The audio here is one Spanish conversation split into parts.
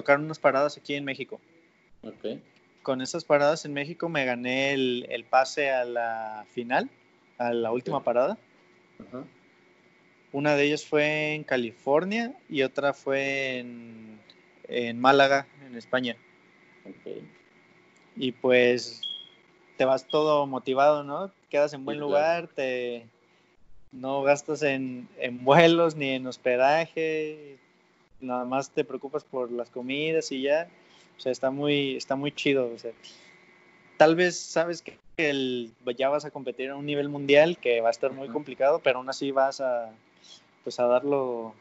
tocar unas paradas aquí en México. Con esas paradas en México me gané el, el pase a la final, a la última parada. Ajá. Una de ellas fue en California y otra fue en, en Málaga, en España. Y pues te vas todo motivado, ¿no? Quedas en buen Sí, lugar, te no gastas en, en vuelos ni en hospedaje, nada más te preocupas por las comidas y ya. O sea, está muy, está muy chido. O sea, tal vez sabes que el, ya vas a competir a un nivel mundial que va a estar muy complicado, pero aún así vas a, pues a darlo,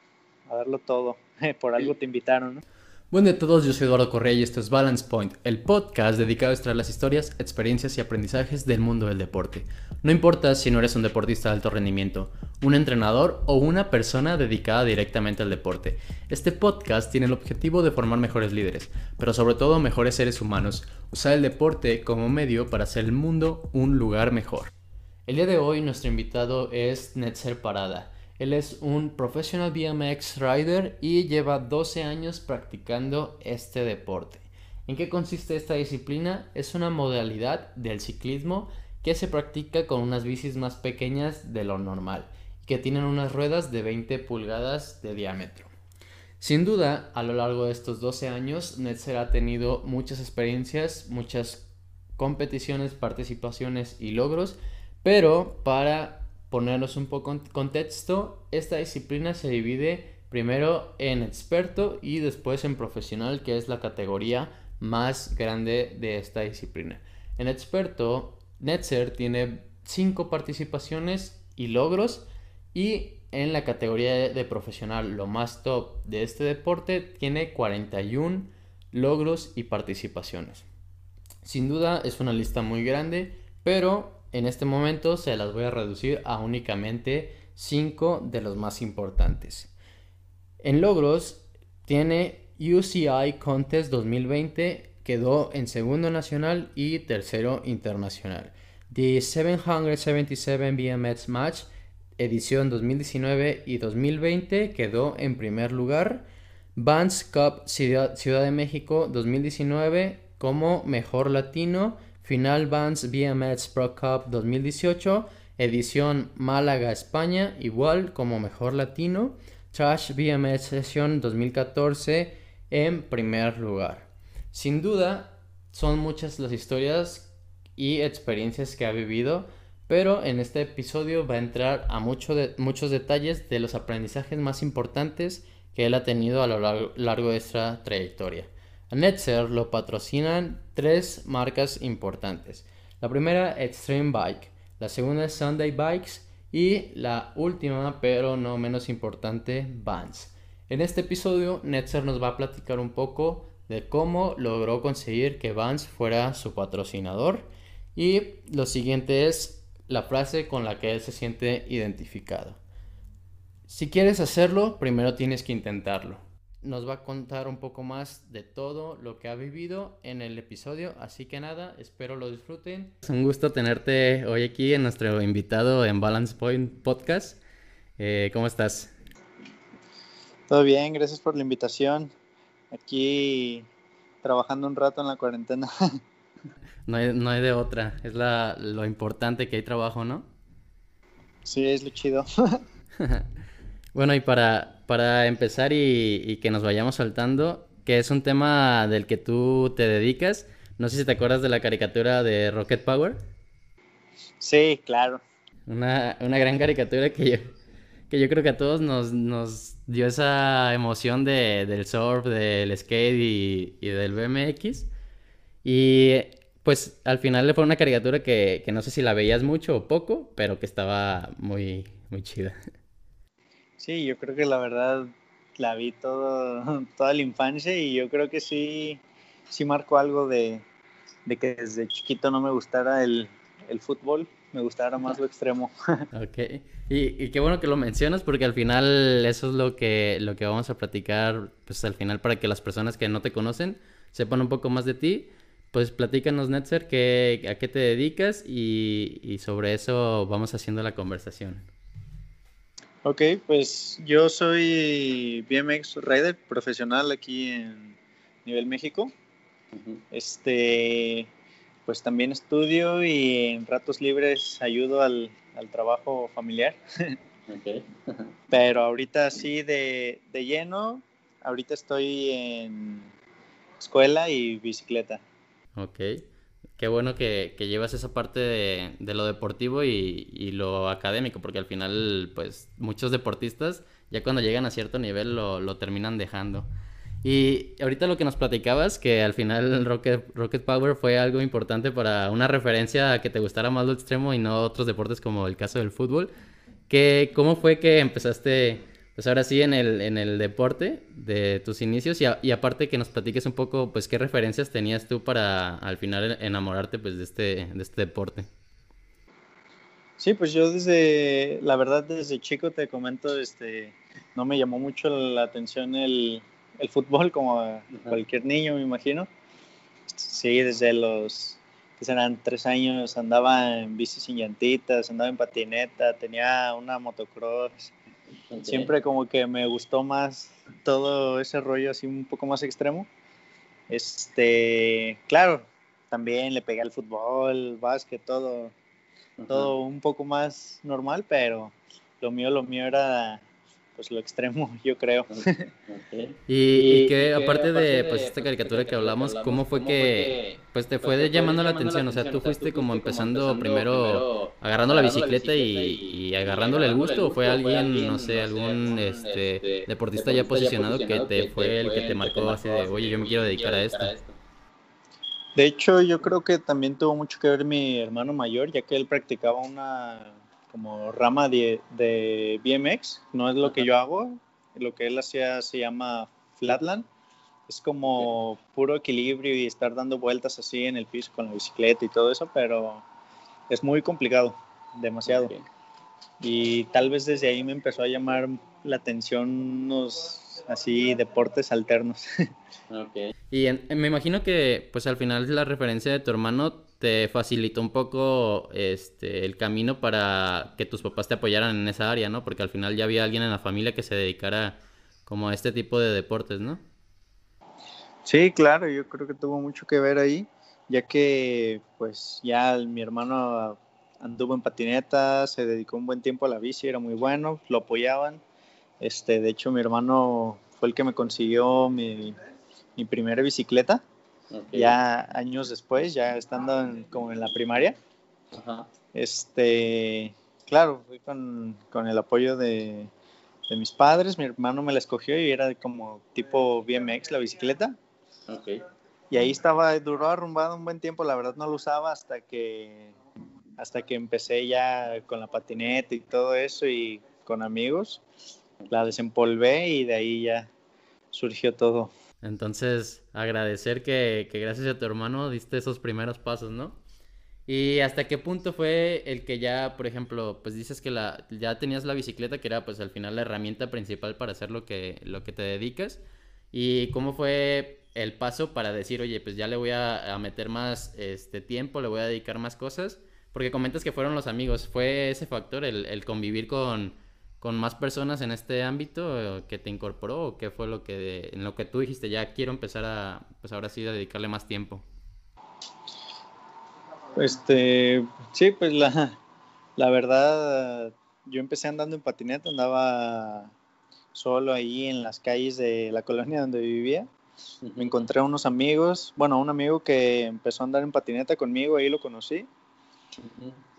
a darlo todo. Por algo te invitaron, ¿no? Buen día a todos, yo soy Eduardo Correa y esto es Balance Point, el podcast dedicado a extraer las historias, experiencias y aprendizajes del mundo del deporte. No importa si no eres un deportista de alto rendimiento, un entrenador o una persona dedicada directamente al deporte. Este podcast tiene el objetivo de formar mejores líderes, pero sobre todo mejores seres humanos, usar el deporte como medio para hacer el mundo un lugar mejor. El día de hoy nuestro invitado es Netzer Parada. Él es un professional BMX rider y lleva 12 años practicando este deporte. ¿En qué consiste esta disciplina? Es una modalidad del ciclismo que se practica con unas bicis más pequeñas de lo normal, que tienen unas ruedas de 20 pulgadas de diámetro. Sin duda, a lo largo de estos 12 años, Netzer ha tenido muchas experiencias, muchas competiciones, participaciones y logros, pero para ponernos un poco en contexto, esta disciplina se divide primero en experto y después en profesional, que es la categoría más grande de esta disciplina. En experto, Netzer tiene 5 participaciones y logros y en la categoría de profesional, lo más top de este deporte, tiene 41 logros y participaciones. Sin duda es una lista muy grande, pero en este momento se las voy a reducir a únicamente 5 de los más importantes. En logros tiene UCI Contest 2020, quedó en segundo nacional y tercero internacional. The 777 BMX Match, edición 2019 y 2020, quedó en primer lugar. Vans Cup Ciudad, Ciudad de México 2019 como mejor latino. Final Vans BMX Pro Cup 2018, edición Málaga, España, igual como mejor latino. Trash BMX Session 2014 en primer lugar. Sin duda, son muchas las historias y experiencias que ha vivido, pero en este episodio va a entrar a muchos detalles de los aprendizajes más importantes que él ha tenido a lo largo de esta trayectoria. A Netzer lo patrocinan tres marcas importantes. La primera, Extreme Bike. La segunda, Sunday Bikes. Y la última, pero no menos importante, Vans. En este episodio, Netzer nos va a platicar un poco de cómo logró conseguir que Vans fuera su patrocinador. Y lo siguiente es la frase con la que él se siente identificado. Si quieres hacerlo, primero tienes que intentarlo nos va a contar un poco más de todo lo que ha vivido en el episodio. Así que nada, espero lo disfruten. Es un gusto tenerte hoy aquí en nuestro invitado en Balance Point Podcast. Eh, ¿Cómo estás? Todo bien, gracias por la invitación. Aquí trabajando un rato en la cuarentena. no, hay, no hay de otra, es la, lo importante que hay trabajo, ¿no? Sí, es lo chido. bueno, y para, para empezar y, y, que nos vayamos saltando, que es un tema del que tú te dedicas. No sé si te acuerdas de la caricatura de Rocket Power. Sí, claro. Una, una gran caricatura que yo, que yo creo que a todos nos, nos dio esa emoción de, del surf, del skate y, y, del BMX. Y pues al final le fue una caricatura que, que no sé si la veías mucho o poco, pero que estaba muy, muy chida. Sí, yo creo que la verdad la vi todo, toda la infancia y yo creo que sí, sí marcó algo de, de que desde chiquito no me gustara el, el fútbol, me gustara más lo extremo. ok, y, y, qué bueno que lo mencionas porque al final eso es lo que, lo que vamos a platicar, pues al final para que las personas que no te conocen sepan un poco más de ti. Pues platícanos, Netzer, que, a qué te dedicas y, y sobre eso vamos haciendo la conversación. Ok, pues yo soy BMX Rider profesional aquí en, nivel México. Este, pues también estudio y en ratos libres ayudo al, al trabajo familiar. Ok. Pero ahorita sí de, de lleno, ahorita estoy en escuela y bicicleta. Ok. Qué bueno que, que llevas esa parte de, de lo deportivo y, y lo académico, porque al final, pues, muchos deportistas ya cuando llegan a cierto nivel lo, lo terminan dejando. Y ahorita lo que nos platicabas, que al final Rocket, Rocket Power fue algo importante para una referencia a que te gustara más lo extremo y no otros deportes como el caso del fútbol. Que, ¿Cómo fue que empezaste, pues ahora sí, en el, en el deporte de tus inicios? Y, a- y aparte que nos platiques un poco, pues, qué referencias tenías tú para al final enamorarte, pues, de este, de este deporte. Sí, pues yo desde, la verdad, desde chico te comento, este, no me llamó mucho la atención el, el fútbol como a cualquier niño, me imagino. Sí, desde los, que serán tres años, andaba en bici sin llantitas, andaba en patineta, tenía una motocross. Siempre como que me gustó más todo ese rollo así un poco más extremo. Este, claro, también le pegué al fútbol, básquet, todo, todo un poco más normal, pero lo mío, lo mío era pues lo extremo, yo creo. Y, y que aparte de, pues, esta caricatura que hablamos, ¿cómo fue que, pues, te fue de- llamando la atención? O sea, ¿tú fuiste como empezando primero agarrando la bicicleta y, y agarrándole el gusto o fue alguien, no sé, algún este deportista ya posicionado que te fue el que te marcó así de, oye, yo me quiero dedicar a esto? De hecho, yo creo que también tuvo mucho que ver mi hermano mayor, ya que él practicaba una como rama de, de BMX, no es lo que yo hago, lo que él hacía se llama flatland, es como puro equilibrio y estar dando vueltas así en el piso con la bicicleta y todo eso, pero es muy complicado, demasiado. Y tal vez desde ahí me empezó a llamar la atención unos así deportes alternos. Y en- me imagino que, pues al final la referencia de tu hermano te facilitó un poco este, el camino para que tus papás te apoyaran en esa área, ¿no? Porque al final ya había alguien en la familia que se dedicara como a este tipo de deportes, ¿no? Sí, claro, yo creo que tuvo mucho que ver ahí, ya que pues ya mi hermano anduvo en patineta, se dedicó un buen tiempo a la bici, era muy bueno, lo apoyaban. Este, de hecho, mi hermano fue el que me consiguió mi, mi primera bicicleta, ya años después, ya estando en- como en la primaria. Ajá. Este, claro, fui con, con el apoyo de, de mis padres, mi hermano me la escogió y era como tipo BMX la bicicleta. Y ahí estaba, duró arrumbado un buen tiempo, la verdad no lo usaba hasta que, hasta que empecé ya con la patineta y todo eso y con amigos. La desempolvé y de ahí ya surgió todo. Entonces, agradecer que, gracias a tu hermano diste esos primeros pasos, ¿no? ¿Y hasta qué punto fue el que ya, por ejemplo, pues dices que ya tenías la bicicleta, que era pues al final la herramienta principal para hacer lo que, lo que te dedicas? ¿Y cómo fue el paso para decir, oye, pues ya le voy a, meter más este tiempo, le voy a dedicar más cosas? Porque comentas que fueron los amigos, ¿fue ese factor, el convivir con, con más personas en este ámbito eh, que te incorporó o qué fue lo que en lo que tú dijiste ya quiero empezar a pues ahora sí a dedicarle más tiempo Este, sí, pues la, la verdad, yo empecé andando en patineta, andaba solo ahí en las calles de la colonia donde vivía. Me encontré a unos amigos, bueno, un amigo que empezó a andar en patineta conmigo, ahí lo conocí.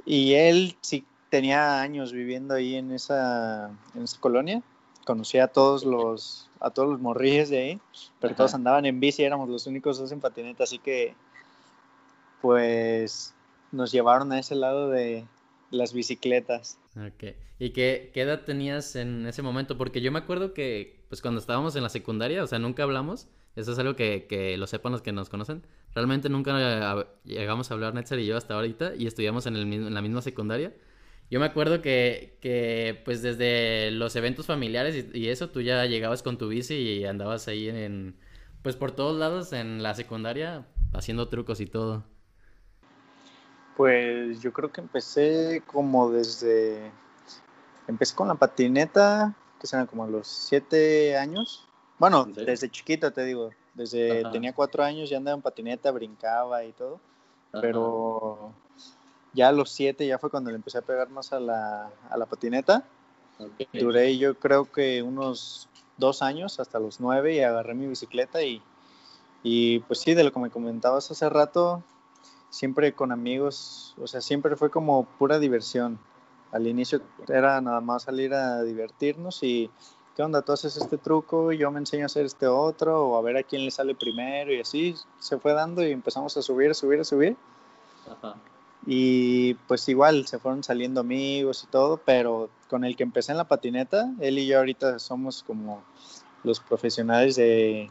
Y él sí tenía años viviendo ahí en esa, en esa colonia. Conocía a todos los, a todos los morrillos de ahí, pero todos andaban en bici, éramos los únicos dos en patineta, así que pues nos llevaron a ese lado de las bicicletas. Ok. ¿Y qué, qué edad tenías en ese momento? Porque yo me acuerdo que, pues cuando estábamos en la secundaria, o sea, nunca hablamos. Eso es algo que, que lo sepan los que nos conocen. Realmente nunca eh, llegamos a hablar Netzer y yo hasta ahorita y estudiamos en, el, mismo- en la misma secundaria. Yo me acuerdo que, que pues desde los eventos familiares y, y eso, tú ya llegabas con tu bici y andabas ahí en, pues por todos lados en la secundaria haciendo trucos y todo. Pues yo creo que empecé como desde, empecé con la patineta, que serán como a los siete años. Bueno, desde chiquito te digo, Desde Ajá. tenía cuatro años ya andaba en patineta, brincaba y todo. Ajá. Pero ya a los siete ya fue cuando le empecé a pegar más a la, a la patineta. Ok. Duré yo creo que unos dos años, hasta los nueve, y agarré mi bicicleta y, y pues sí, de lo que me comentabas hace rato, siempre con amigos, o sea, siempre fue como pura diversión. Al inicio era nada más salir a divertirnos y, ¿qué onda? Tú haces este truco y yo me enseño a hacer este otro, o a ver a quién le sale primero, y así se fue dando y empezamos a subir, a subir, a subir. Ajá. Y pues igual se fueron saliendo amigos y todo, pero con el que empecé en la patineta, él y yo ahorita somos como los profesionales de,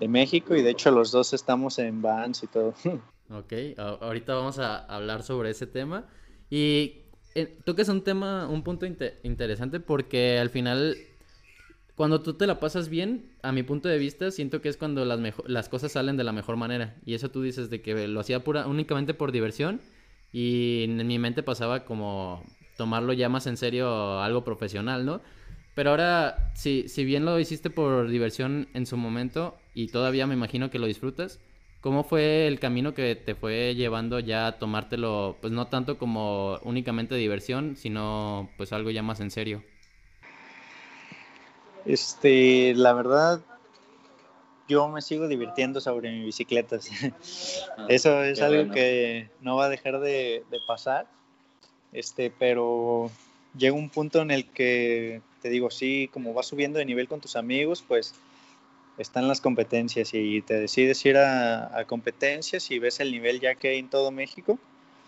de México y de hecho los dos estamos en Vans y todo. Ok, ahorita vamos a hablar sobre ese tema. Y eh, tocas un tema, un punto inte- interesante porque al final, cuando tú te la pasas bien, a mi punto de vista, siento que es cuando las, las cosas salen de la mejor manera. Y eso tú dices de que lo hacía pura, únicamente por diversión y en mi mente pasaba como tomarlo ya más en serio algo profesional, ¿no? Pero ahora, si, si bien lo hiciste por diversión en su momento y todavía me imagino que lo disfrutas, ¿cómo fue el camino que te fue llevando ya a tomártelo, pues no tanto como únicamente diversión, sino pues algo ya más en serio? Este, la verdad, yo me sigo divirtiendo sobre mi bicicleta. Ah, Eso es algo bueno. que no va a dejar de, de pasar. Este, pero llega un punto en el que te digo, sí, como vas subiendo de nivel con tus amigos, pues están las competencias y te decides ir a, a competencias y ves el nivel ya que hay en todo México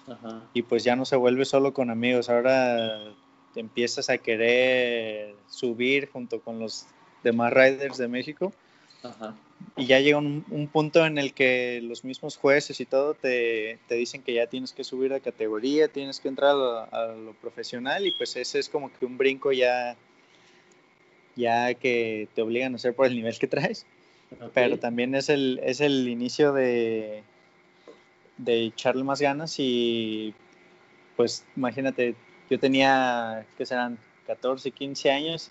Ajá. y pues ya no se vuelve solo con amigos, ahora te empiezas a querer subir junto con los demás riders de México Ajá. Y ya llega un, un punto en el que los mismos jueces y todo te, te dicen que ya tienes que subir de categoría, tienes que entrar a lo, a lo profesional y pues ese es como que un brinco ya, ya que te obligan a hacer por el nivel que traes, pero también es el, es el inicio de, de echarle más ganas y pues imagínate, yo tenía, ¿qué serán? 14, 15 años,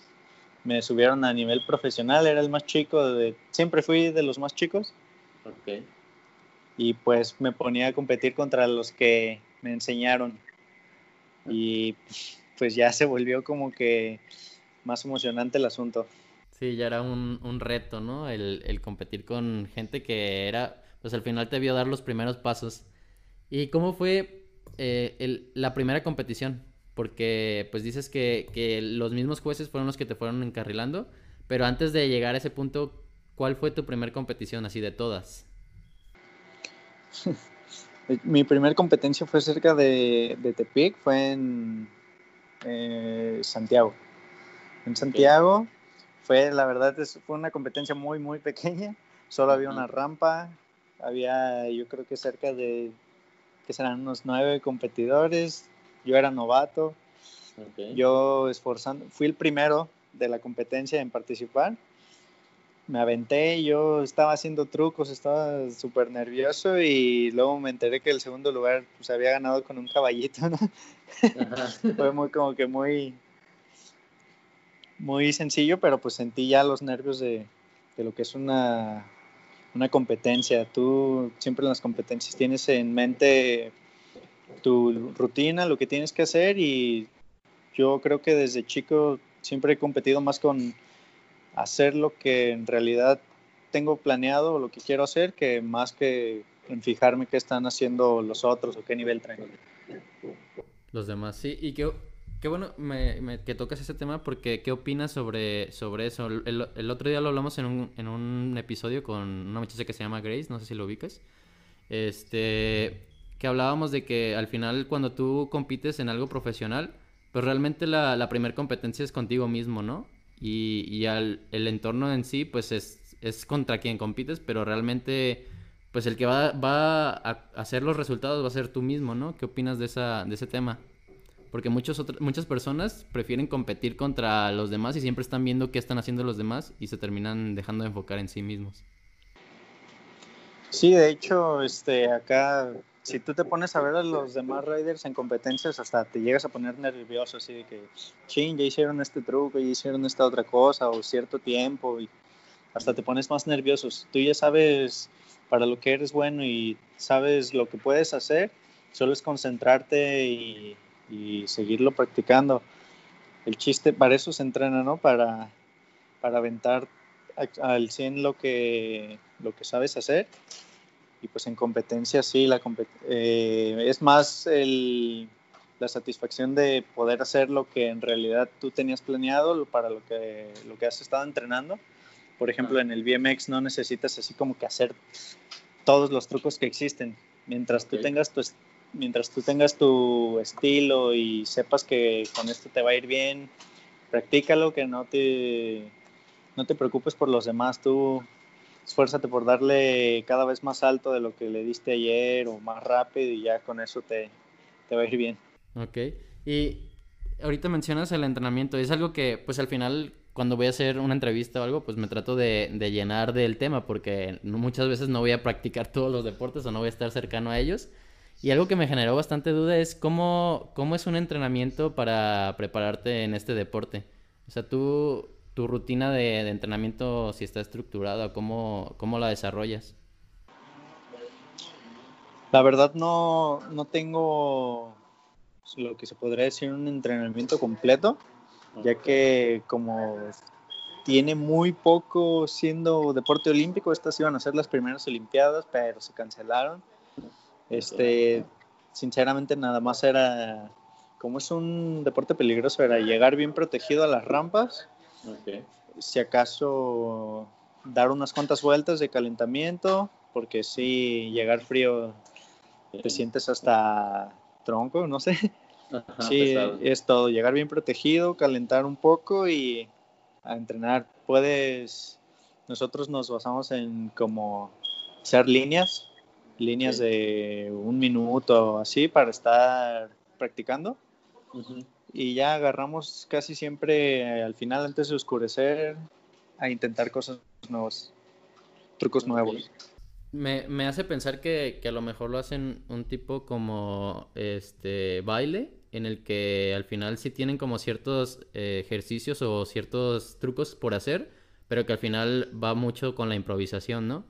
me subieron a nivel profesional, era el más chico, de, siempre fui de los más chicos Ok. y pues me ponía a competir contra los que me enseñaron y pues ya se volvió como que más emocionante el asunto. Sí, ya era un, un reto, ¿no? El, el competir con gente que era, pues al final te vio dar los primeros pasos. ¿Y cómo fue eh, el- la primera competición? Porque pues dices que, que los mismos jueces fueron los que te fueron encarrilando, pero antes de llegar a ese punto, ¿cuál fue tu primera competición así de todas? Mi primer competencia fue cerca de, de Tepic, fue en eh, Santiago. En Santiago fue, la verdad, es, fue una competencia muy, muy pequeña. Solo había una rampa, había yo creo que cerca de, que serán unos nueve competidores. Yo era novato. Yo esforzando, fui el primero de la competencia en participar. Me aventé, yo estaba haciendo trucos, estaba súper nervioso y luego me enteré que el segundo lugar pues había ganado con un caballito. Fue muy como que muy muy sencillo, pero pues sentí ya los nervios de, de lo que es una, una competencia. Tú siempre en las competencias tienes en mente tu rutina, lo que tienes que hacer y yo creo que desde chico siempre he competido más con hacer lo que en realidad tengo planeado lo que quiero hacer que más que en fijarme qué están haciendo los otros o qué nivel traen. Los demás, sí. Y qué, qué bueno me- me- que tocas ese tema porque ¿qué opinas sobre, sobre eso? El, el otro día lo hablamos en un, en un episodio con una muchacha que se llama Grace, no sé si lo ubicas. Este, que hablábamos de que al final cuando tú compites en algo profesional, pues realmente la, primera competencia es contigo mismo, ¿no? Y, y al, el entorno en sí, pues es, es contra quien compites, pero realmente, pues el que va, va a hacer los resultados va a ser tú mismo, ¿no? ¿Qué opinas de, esa, de ese tema? Porque muchos otros, muchas personas prefieren competir contra los demás y siempre están viendo qué están haciendo los demás y se terminan dejando de enfocar en sí mismos. Sí, de hecho, este, acá, si tú te pones a ver a los demás riders en competencias, hasta te llegas a poner nervioso, así de que, ching, ya hicieron este truco, ya hicieron esta otra cosa, o cierto tiempo, y hasta te pones más nervioso. Tú ya sabes para lo que eres bueno y sabes lo que puedes hacer, solo es concentrarte y, y seguirlo practicando. El chiste, para eso se entrena, ¿no? Para, para aventar al 100 lo que, lo que sabes hacer. Y pues en competencia sí, la eh, es más el, la satisfacción de poder hacer lo que en realidad tú tenías planeado para lo que, lo que has estado entrenando. Por ejemplo, en el BMX no necesitas así como que hacer todos los trucos que existen. Mientras tú tengas tu, mientras tú tengas tu estilo y sepas que con esto te va a ir bien, practícalo, que no te, no te preocupes por los demás, tú esfuérzate por darle cada vez más alto de lo que le diste ayer o más rápido y ya con eso te, te va a ir bien. Ok, y ahorita mencionas el entrenamiento, es algo que pues al final cuando voy a hacer una entrevista o algo, pues me trato de, de, llenar del tema porque muchas veces no voy a practicar todos los deportes o no voy a estar cercano a ellos. Y algo que me generó bastante duda es cómo, cómo es un entrenamiento para prepararte en este deporte. O sea, tú, tu rutina de, entrenamiento, si está estructurada, ¿cómo, cómo la desarrollas? La verdad no, no tengo lo que se podría decir un entrenamiento completo, ya que como tiene muy poco siendo deporte olímpico, estas iban a ser las primeras Olimpiadas, pero se cancelaron. Este, sinceramente nada más era, como es un deporte peligroso, era llegar bien protegido a las rampas, si acaso dar unas cuantas vueltas de calentamiento, porque si llegar frío te sientes hasta tronco, no sé. sí, es todo, llegar bien protegido, calentar un poco y a entrenar. Puedes, nosotros nos basamos en como hacer líneas, líneas de un minuto así para estar practicando. Y ya agarramos casi siempre al final, antes de oscurecer, a intentar cosas nuevas, trucos nuevos. Me, me, hace pensar que, que, a lo mejor lo hacen un tipo como este baile, en el que al final sí tienen como ciertos eh, ejercicios o ciertos trucos por hacer, pero que al final va mucho con la improvisación, ¿no?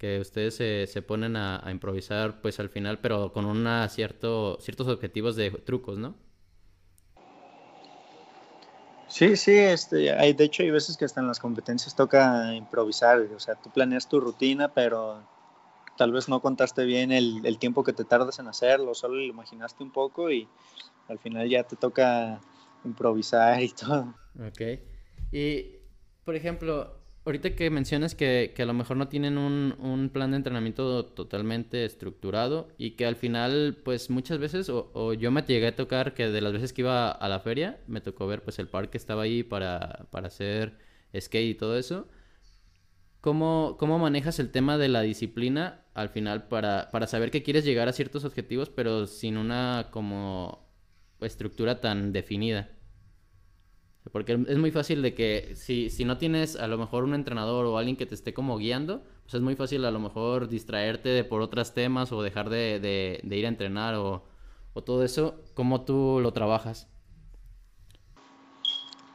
que ustedes se, se ponen a, improvisar pues al final, pero con una cierto, ciertos objetivos de trucos, ¿no? Sí, sí, este, hay, de hecho hay veces que hasta en las competencias toca improvisar, o sea, tú planeas tu rutina, pero tal vez no contaste bien el, el tiempo que te tardas en hacerlo, solo lo imaginaste un poco y al final ya te toca improvisar y todo. Ok. Y, por ejemplo, ahorita que mencionas que, a lo mejor no tienen un, plan de entrenamiento totalmente estructurado y que al final, pues muchas veces, o, yo me llegué a tocar que de las veces que iba a la feria, me tocó ver pues el parque estaba ahí para, hacer skate y todo eso. ¿Cómo, ¿Cómo, manejas el tema de la disciplina al final para, para saber que quieres llegar a ciertos objetivos pero sin una como estructura tan definida? Porque es muy fácil de que si, si no tienes a lo mejor un entrenador o alguien que te esté como guiando, pues es muy fácil a lo mejor distraerte por otros temas o dejar de, ir a entrenar o, todo eso. ¿Cómo tú lo trabajas?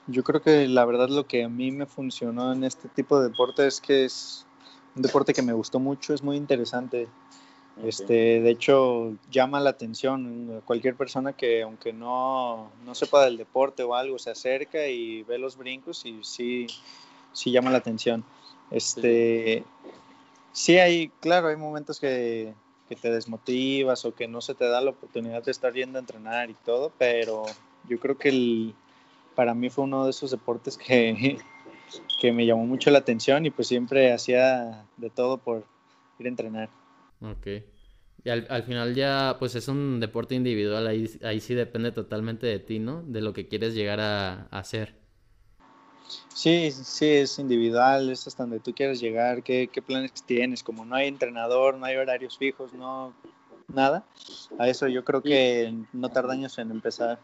Yo creo que la verdad lo que a mí me funcionó en este tipo de deporte es que es un deporte que me gustó mucho, es muy interesante. Este, de hecho, llama la atención. Cualquier persona que, aunque no, no, sepa del deporte o algo, se acerca y ve los brincos y sí, sí llama la atención. Este, sí hay, claro, hay momentos que, que te desmotivas o que no se te da la oportunidad de estar yendo a entrenar y todo, pero yo creo que para mí fue uno de esos deportes que, que me llamó mucho la atención y pues siempre hacía de todo por ir a entrenar. Ok. Y al, final ya, pues es un deporte individual, ahí, ahí sí depende totalmente de ti, ¿no? De lo que quieres llegar a, hacer. Sí, sí, es individual, es hasta donde tú quieres llegar, qué, qué planes tienes, como no hay entrenador, no hay horarios fijos, no, nada. A eso yo creo que no tarda años en empezar.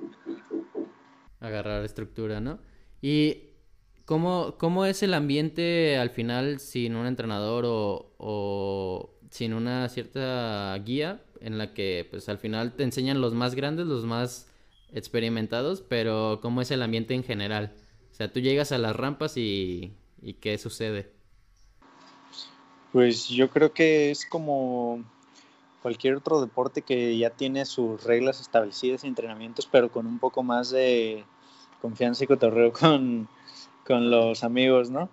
Agarrar estructura, ¿no? Y ¿cómo, cómo es el ambiente al final sin un entrenador o sin una cierta guía en la que pues al final te enseñan los más grandes, los más experimentados, pero cómo es el ambiente en general. O sea, tú llegas a las rampas y, y ¿qué sucede? Pues yo creo que es como cualquier otro deporte que ya tiene sus reglas establecidas y entrenamientos, pero con un poco más de confianza y cotorreo con, con los amigos, ¿no?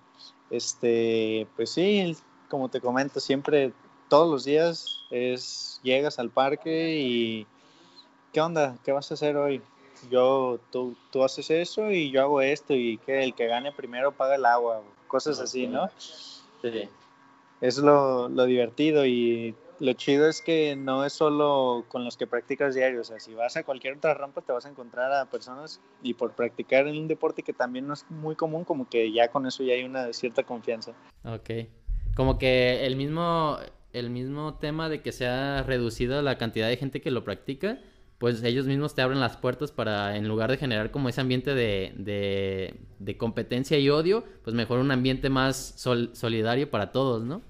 Este, pues sí, como te comento, siempre, todos los días es, llegas al parque y ¿qué onda? ¿Qué vas a hacer hoy? Yo, tú, tú haces eso y yo hago esto y que el que gane primero paga el agua, cosas así, ¿no? Sí. Es lo, lo divertido y lo chido es que no es solo con los que practicas diario, o sea, si vas a cualquier otra rampa te vas a encontrar a personas y por practicar en un deporte que también no es muy común, como que ya con eso ya hay una cierta confianza. Ok. Como que el mismo, el mismo tema de que se ha reducido la cantidad de gente que lo practica, pues ellos mismos te abren las puertas para, en lugar de generar como ese ambiente de, de, de competencia y odio, pues mejor un ambiente más sol, solidario para todos, ¿no?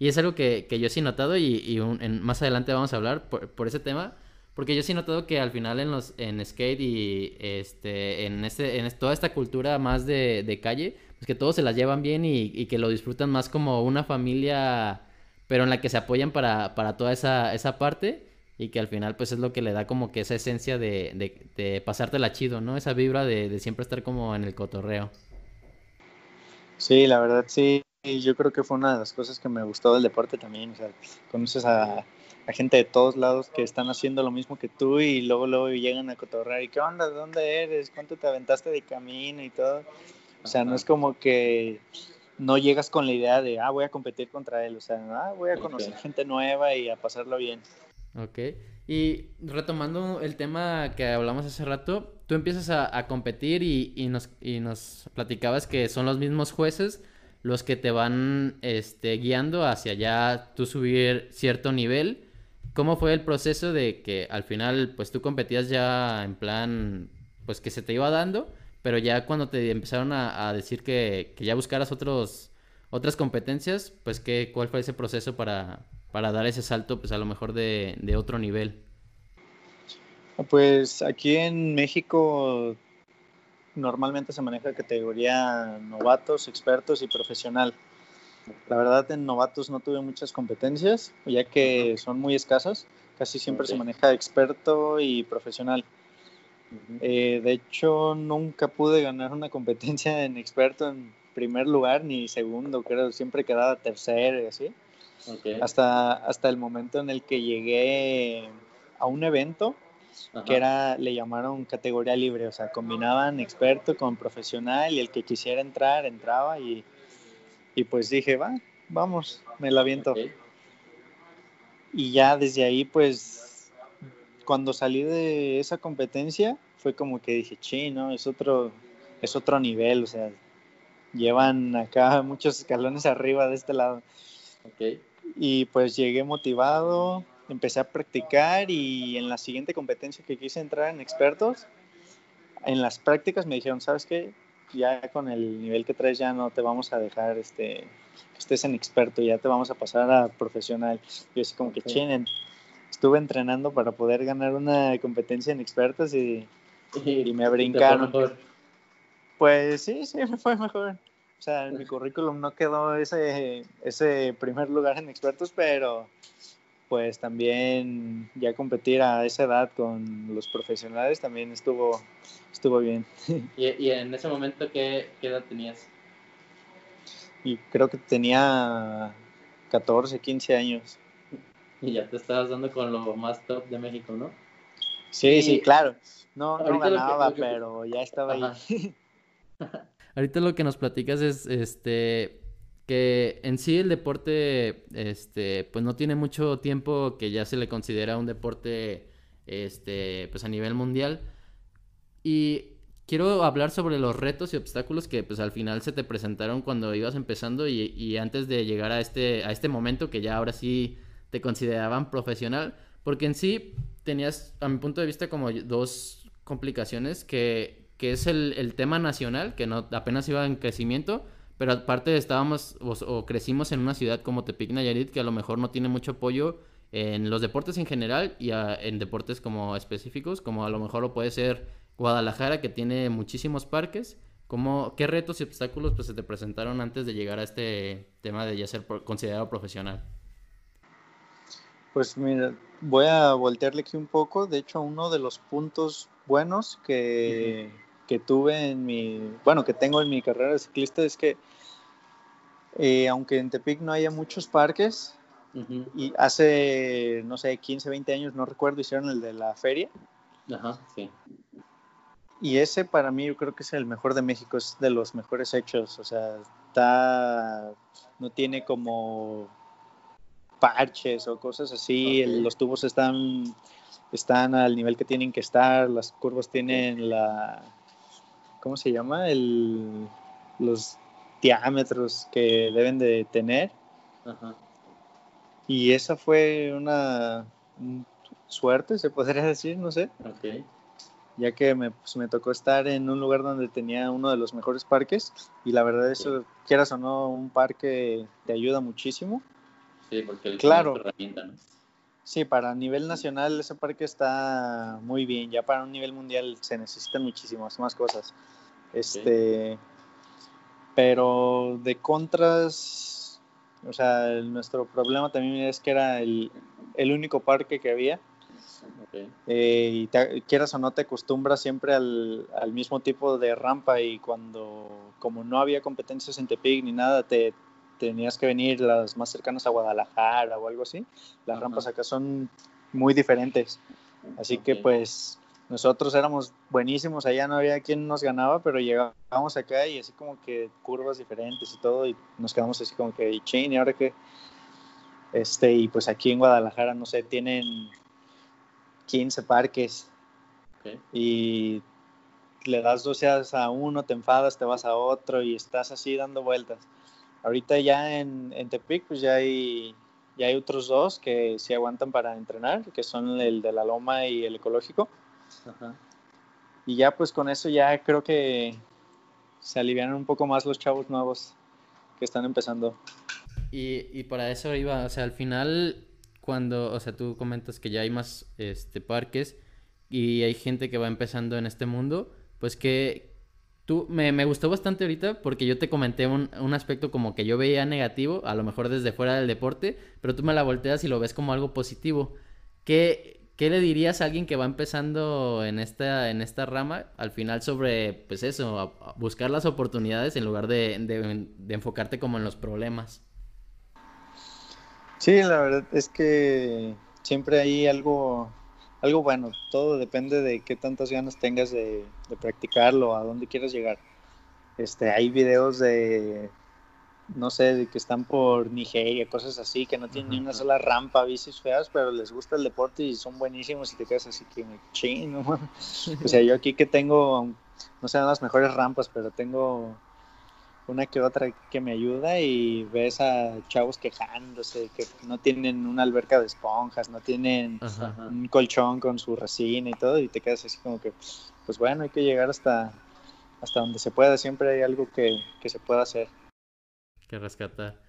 Y es algo que, yo sí he notado y, un, en, más adelante vamos a hablar por, ese tema, porque yo sí he notado que al final en los skate y este en este en toda esta cultura más de, calle, pues que todos se las llevan bien y, que lo disfrutan más como una familia, pero en la que se apoyan para, para toda esa, esa parte y que al final pues es lo que le da como que esa esencia de, de, de pasártela chido, ¿no? Esa vibra de, siempre estar como en el cotorreo. Sí, la verdad sí. Yo creo que fue una de las cosas que me gustó del deporte también. O sea, conoces a, gente de todos lados que están haciendo lo mismo que tú y luego luego llegan a cotorrear. ¿Y qué onda? ¿De dónde eres? ¿Cuánto te aventaste de camino y todo? O sea, no es como que no llegas con la idea de, ah, voy a competir contra él. O sea, ah, voy a conocer okay. gente nueva y a pasarlo bien. Ok. Y retomando el tema que hablamos hace rato, tú empiezas a, a competir y, y, nos, y nos platicabas que son los mismos jueces los que te van este, guiando hacia ya tú subir cierto nivel. ¿Cómo fue el proceso de que al final pues tú competías ya en plan pues que se te iba dando, pero ya cuando te empezaron a, a decir que, que, ya buscaras otros, otras competencias, pues ¿qué, ¿cuál fue ese proceso para, para dar ese salto pues a lo mejor de, de otro nivel? Pues aquí en México normalmente se maneja categoría novatos, expertos y profesional. La verdad en novatos no tuve muchas competencias, ya que son muy escasas. Casi siempre okay. se maneja experto y profesional. Uh -huh. eh, de hecho, nunca pude ganar una competencia en experto en primer lugar ni segundo, creo. Siempre quedaba tercero y así. Okay. Hasta, hasta el momento en el que llegué a un evento Ajá. que era, le llamaron categoría libre, o sea, combinaban experto con profesional y el que quisiera entrar, entraba y, y pues dije, va, vamos, me lo aviento. Okay. Y ya desde ahí, pues, cuando salí de esa competencia, fue como que dije, chino, es otro, es otro nivel, o sea, llevan acá muchos escalones arriba de este lado. Okay. Y pues llegué motivado, empecé a practicar y en la siguiente competencia que quise entrar en expertos, en las prácticas me dijeron, ¿sabes qué? Ya con el nivel que traes ya no te vamos a dejar este, que estés en experto, ya te vamos a pasar a profesional. Yo así como que, okay. chinen, estuve entrenando para poder ganar una competencia en expertos y, y me brincaron. Pues sí, sí, me fue mejor. O sea, en mi currículum no quedó ese, ese primer lugar en expertos, pero pues también ya competir a esa edad con los profesionales también estuvo, estuvo bien. ¿Y, y en ese momento ¿qué, qué, edad tenías? Y creo que tenía 14, 15 años. Y ya te estabas dando con lo más top de México, ¿no? Sí, y... sí, claro. No, no ganaba, lo que, lo que... pero ya estaba Ajá. ahí. Ahorita lo que nos platicas es este que en sí el deporte este pues no tiene mucho tiempo que ya se le considera un deporte este pues a nivel mundial y quiero hablar sobre los retos y obstáculos que pues al final se te presentaron cuando ibas empezando y, y antes de llegar a este a este momento que ya ahora sí te consideraban profesional porque en sí tenías a mi punto de vista como dos complicaciones que que es el, el, tema nacional, que no apenas iba en crecimiento, pero aparte estábamos o, crecimos en una ciudad como Tepic Nayarit, que a lo mejor no tiene mucho apoyo en los deportes en general y en deportes como específicos, como a lo mejor lo puede ser Guadalajara, que tiene muchísimos parques, ¿Cómo, ¿Qué retos y obstáculos pues, se te presentaron antes de llegar a este tema de ya ser considerado profesional? Pues mira, voy a voltearle aquí un poco. De hecho, uno de los puntos buenos que, que tuve en mi, bueno, que tengo en mi carrera de ciclista es que eh, aunque en Tepic no haya muchos parques, y hace, no sé, 15, 20 años, no recuerdo, hicieron el de la feria. Ajá, sí. Y ese para mí yo creo que es el mejor de México, es de los mejores hechos, o sea, está, no tiene como parches o cosas así, los tubos están, están al nivel que tienen que estar, las curvas tienen la, ¿cómo se llama? El, los diámetros que deben de tener. Y esa fue una suerte, se podría decir, no sé. Okay ya que me, pues, me tocó estar en un lugar donde tenía uno de los mejores parques y la verdad eso, quieras o no, un parque te ayuda muchísimo. Sí, porque el claro. herramienta, ¿no? Sí, para nivel nacional ese parque está muy bien, ya para un nivel mundial se necesitan muchísimas más cosas. Este, pero de contras, o sea, nuestro problema también es que era el, el único parque que había eh, y quieras o no te acostumbras siempre al, al, mismo tipo de rampa y cuando como no había competencias en Tepic ni nada, te tenías que venir las más cercanas a Guadalajara o algo así. Las rampas acá son muy diferentes. Así que pues nosotros éramos buenísimos, allá no había quien nos ganaba, pero llegábamos acá y así como que curvas diferentes y todo y nos quedamos así como que, y ahora que este, y pues aquí en Guadalajara, no sé, tienen 15 parques. Y le das dos a uno, te enfadas, te vas a otro y estás así dando vueltas. Ahorita ya en, en Tepic, pues ya hay, ya hay otros dos que sí aguantan para entrenar, que son el de la loma y el ecológico. Y ya pues con eso ya creo que se alivian un poco más los chavos nuevos que están empezando. Y, y para eso iba, o sea, al final cuando, o sea, tú comentas que ya hay más este, parques y hay gente que va empezando en este mundo, pues que tú, me, me gustó bastante ahorita porque yo te comenté un, un, aspecto como que yo veía negativo, a lo mejor desde fuera del deporte, pero tú me la volteas y lo ves como algo positivo. ¿Qué, qué le dirías a alguien que va empezando en esta, en esta rama al final sobre, pues eso, buscar las oportunidades en lugar de, de, de enfocarte como en los problemas? Sí, la verdad es que siempre hay algo, algo bueno. Todo depende de qué tantas ganas tengas de, practicarlo, a dónde quieras llegar. Este, hay videos de, no sé, de que están por Nigeria, cosas así, que no tienen ni una sola rampa, bicis feas, pero les gusta el deporte y son buenísimos y te quedas así que ching, O sea, yo aquí que tengo, no sé, las mejores rampas, pero tengo una que otra que me ayuda y ves a chavos quejándose que no tienen una alberca de esponjas, no tienen un colchón con su resina y todo y te quedas así como que, pues bueno, hay que llegar hasta, hasta donde se pueda, siempre hay algo que, se pueda hacer. Que rescatar.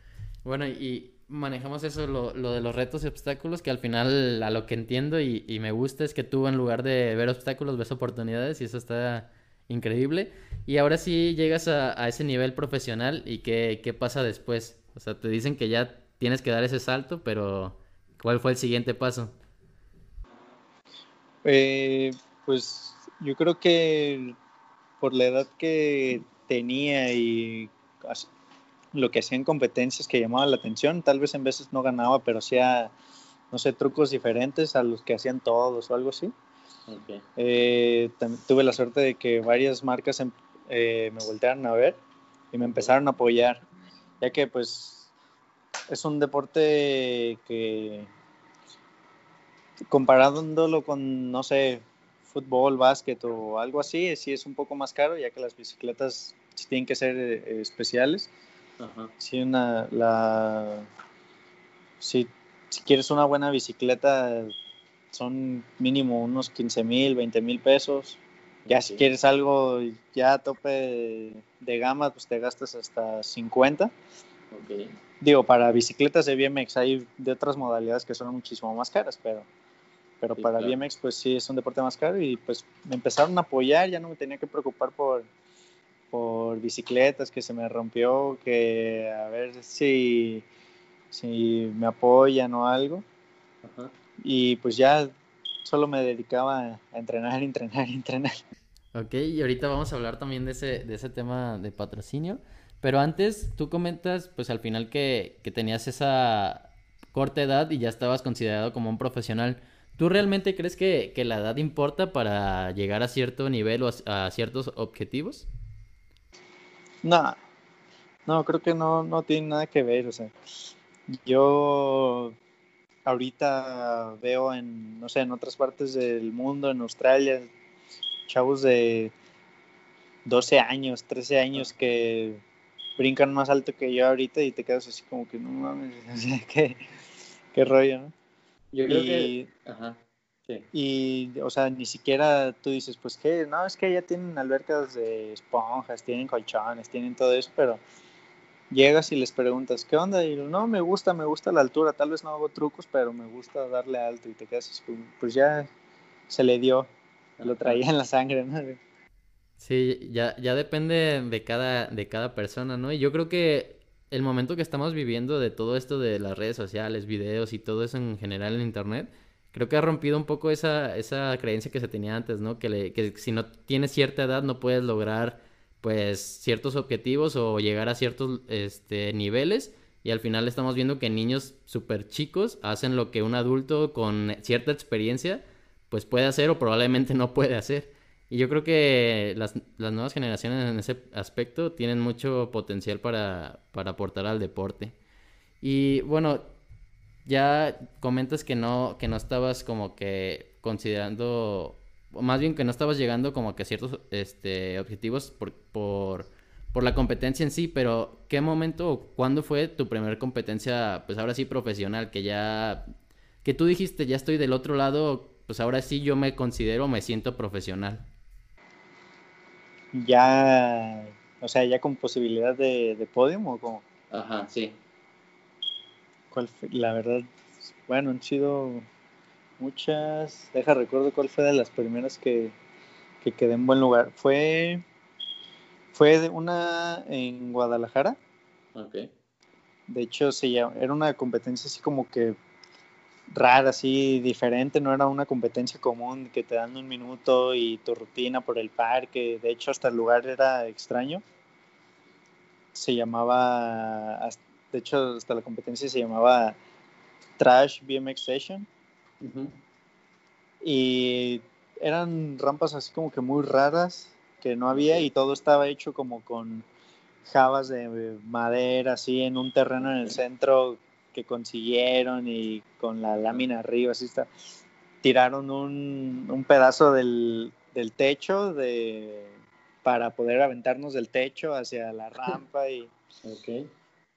Bueno, y manejamos eso, lo, lo, de los retos y obstáculos, que al final a lo que entiendo y, y me gusta es que tú en lugar de ver obstáculos ves oportunidades y eso está increíble. Y ahora sí llegas a, ese nivel profesional y qué, qué, pasa después. O sea, te dicen que ya tienes que dar ese salto, pero ¿cuál fue el siguiente paso? Eh, pues yo creo que por la edad que tenía y lo que hacía en competencias que llamaba la atención, tal vez en veces no ganaba, pero hacía, no sé, trucos diferentes a los que hacían todos o algo así. Eh, tuve la suerte de que varias marcas em, eh, me voltearon a ver y me empezaron a apoyar, ya que pues es un deporte que comparándolo con, no sé, fútbol, básquet o algo así, sí es un poco más caro, ya que las bicicletas tienen que ser eh, especiales. Si una, la, si, si quieres una buena bicicleta, son mínimo unos 15 mil, 20 mil pesos. Ya si quieres algo ya a tope de, gama, pues te gastas hasta 50. Digo, para bicicletas de BMX hay de otras modalidades que son muchísimo más caras, pero, pero para BMX pues sí es un deporte más caro y pues me empezaron a apoyar, ya no me tenía que preocupar por, por bicicletas que se me rompió, que a ver si, si me apoyan o algo. Ajá. Y pues ya solo me dedicaba a entrenar, entrenar, entrenar. Ok, y ahorita vamos a hablar también de ese, de ese tema de patrocinio. Pero antes, tú comentas, pues al final que, que tenías esa corta edad y ya estabas considerado como un profesional. ¿Tú realmente crees que, que la edad importa para llegar a cierto nivel o a, a ciertos objetivos? No, no, creo que no, no tiene nada que ver. O sea, yo ahorita veo en, no sé, en otras partes del mundo, en Australia, chavos de 12 años, 13 años que brincan más alto que yo ahorita y te quedas así como que no mames, o sea, qué, qué rollo, ¿no? Yo creo Y- que. Ajá. Sí. Y, o sea, ni siquiera tú dices, pues que, no, es que ya tienen albercas de esponjas, tienen colchones, tienen todo eso, pero llegas y les preguntas, ¿qué onda? Y no, me gusta, me gusta la altura, tal vez no hago trucos, pero me gusta darle alto y te quedas pues ya se le dio, lo traía en la sangre, ¿no? Sí, ya, ya depende de cada, de cada persona, ¿no? Y yo creo que el momento que estamos viviendo de todo esto de las redes sociales, videos y todo eso en general en internet, creo que ha rompido un poco esa, esa creencia que se tenía antes, ¿no? Que, le- que si no tienes cierta edad no puedes lograr, pues, ciertos objetivos o llegar a ciertos, este, niveles. Y al final estamos viendo que niños súper chicos hacen lo que un adulto con cierta experiencia, pues, puede hacer o probablemente no puede hacer. Y yo creo que las, las nuevas generaciones en ese aspecto tienen mucho potencial para, para aportar al deporte. Y bueno, ya comentas que no, que no estabas como que considerando, o más bien que no estabas llegando como que a ciertos este, objetivos por, por, por la competencia en sí, pero ¿qué momento o cuándo fue tu primera competencia, pues ahora sí profesional, que ya, que tú dijiste, ya estoy del otro lado, pues ahora sí yo me considero, me siento profesional? Ya, o sea, ya con posibilidad de, de podium o como, Ajá, sí. ¿cuál fue? La verdad, bueno, han sido muchas, deja recuerdo cuál fue de las primeras que, que quedé en buen lugar. Fue, fue de una en Guadalajara. Ok. De hecho, se llama- era una competencia así como que rara, así diferente, no era una competencia común que te dan un minuto y tu rutina por el parque. De hecho, hasta el lugar era extraño. Se llamaba, de hecho, hasta la competencia se llamaba Trash BMX Session Y eran rampas así como que muy raras que no había y todo estaba hecho como con jabas de madera así en un terreno en el centro que consiguieron y con la lámina arriba así está. Tiraron un, un pedazo del, del techo de para poder aventarnos del techo hacia la rampa y.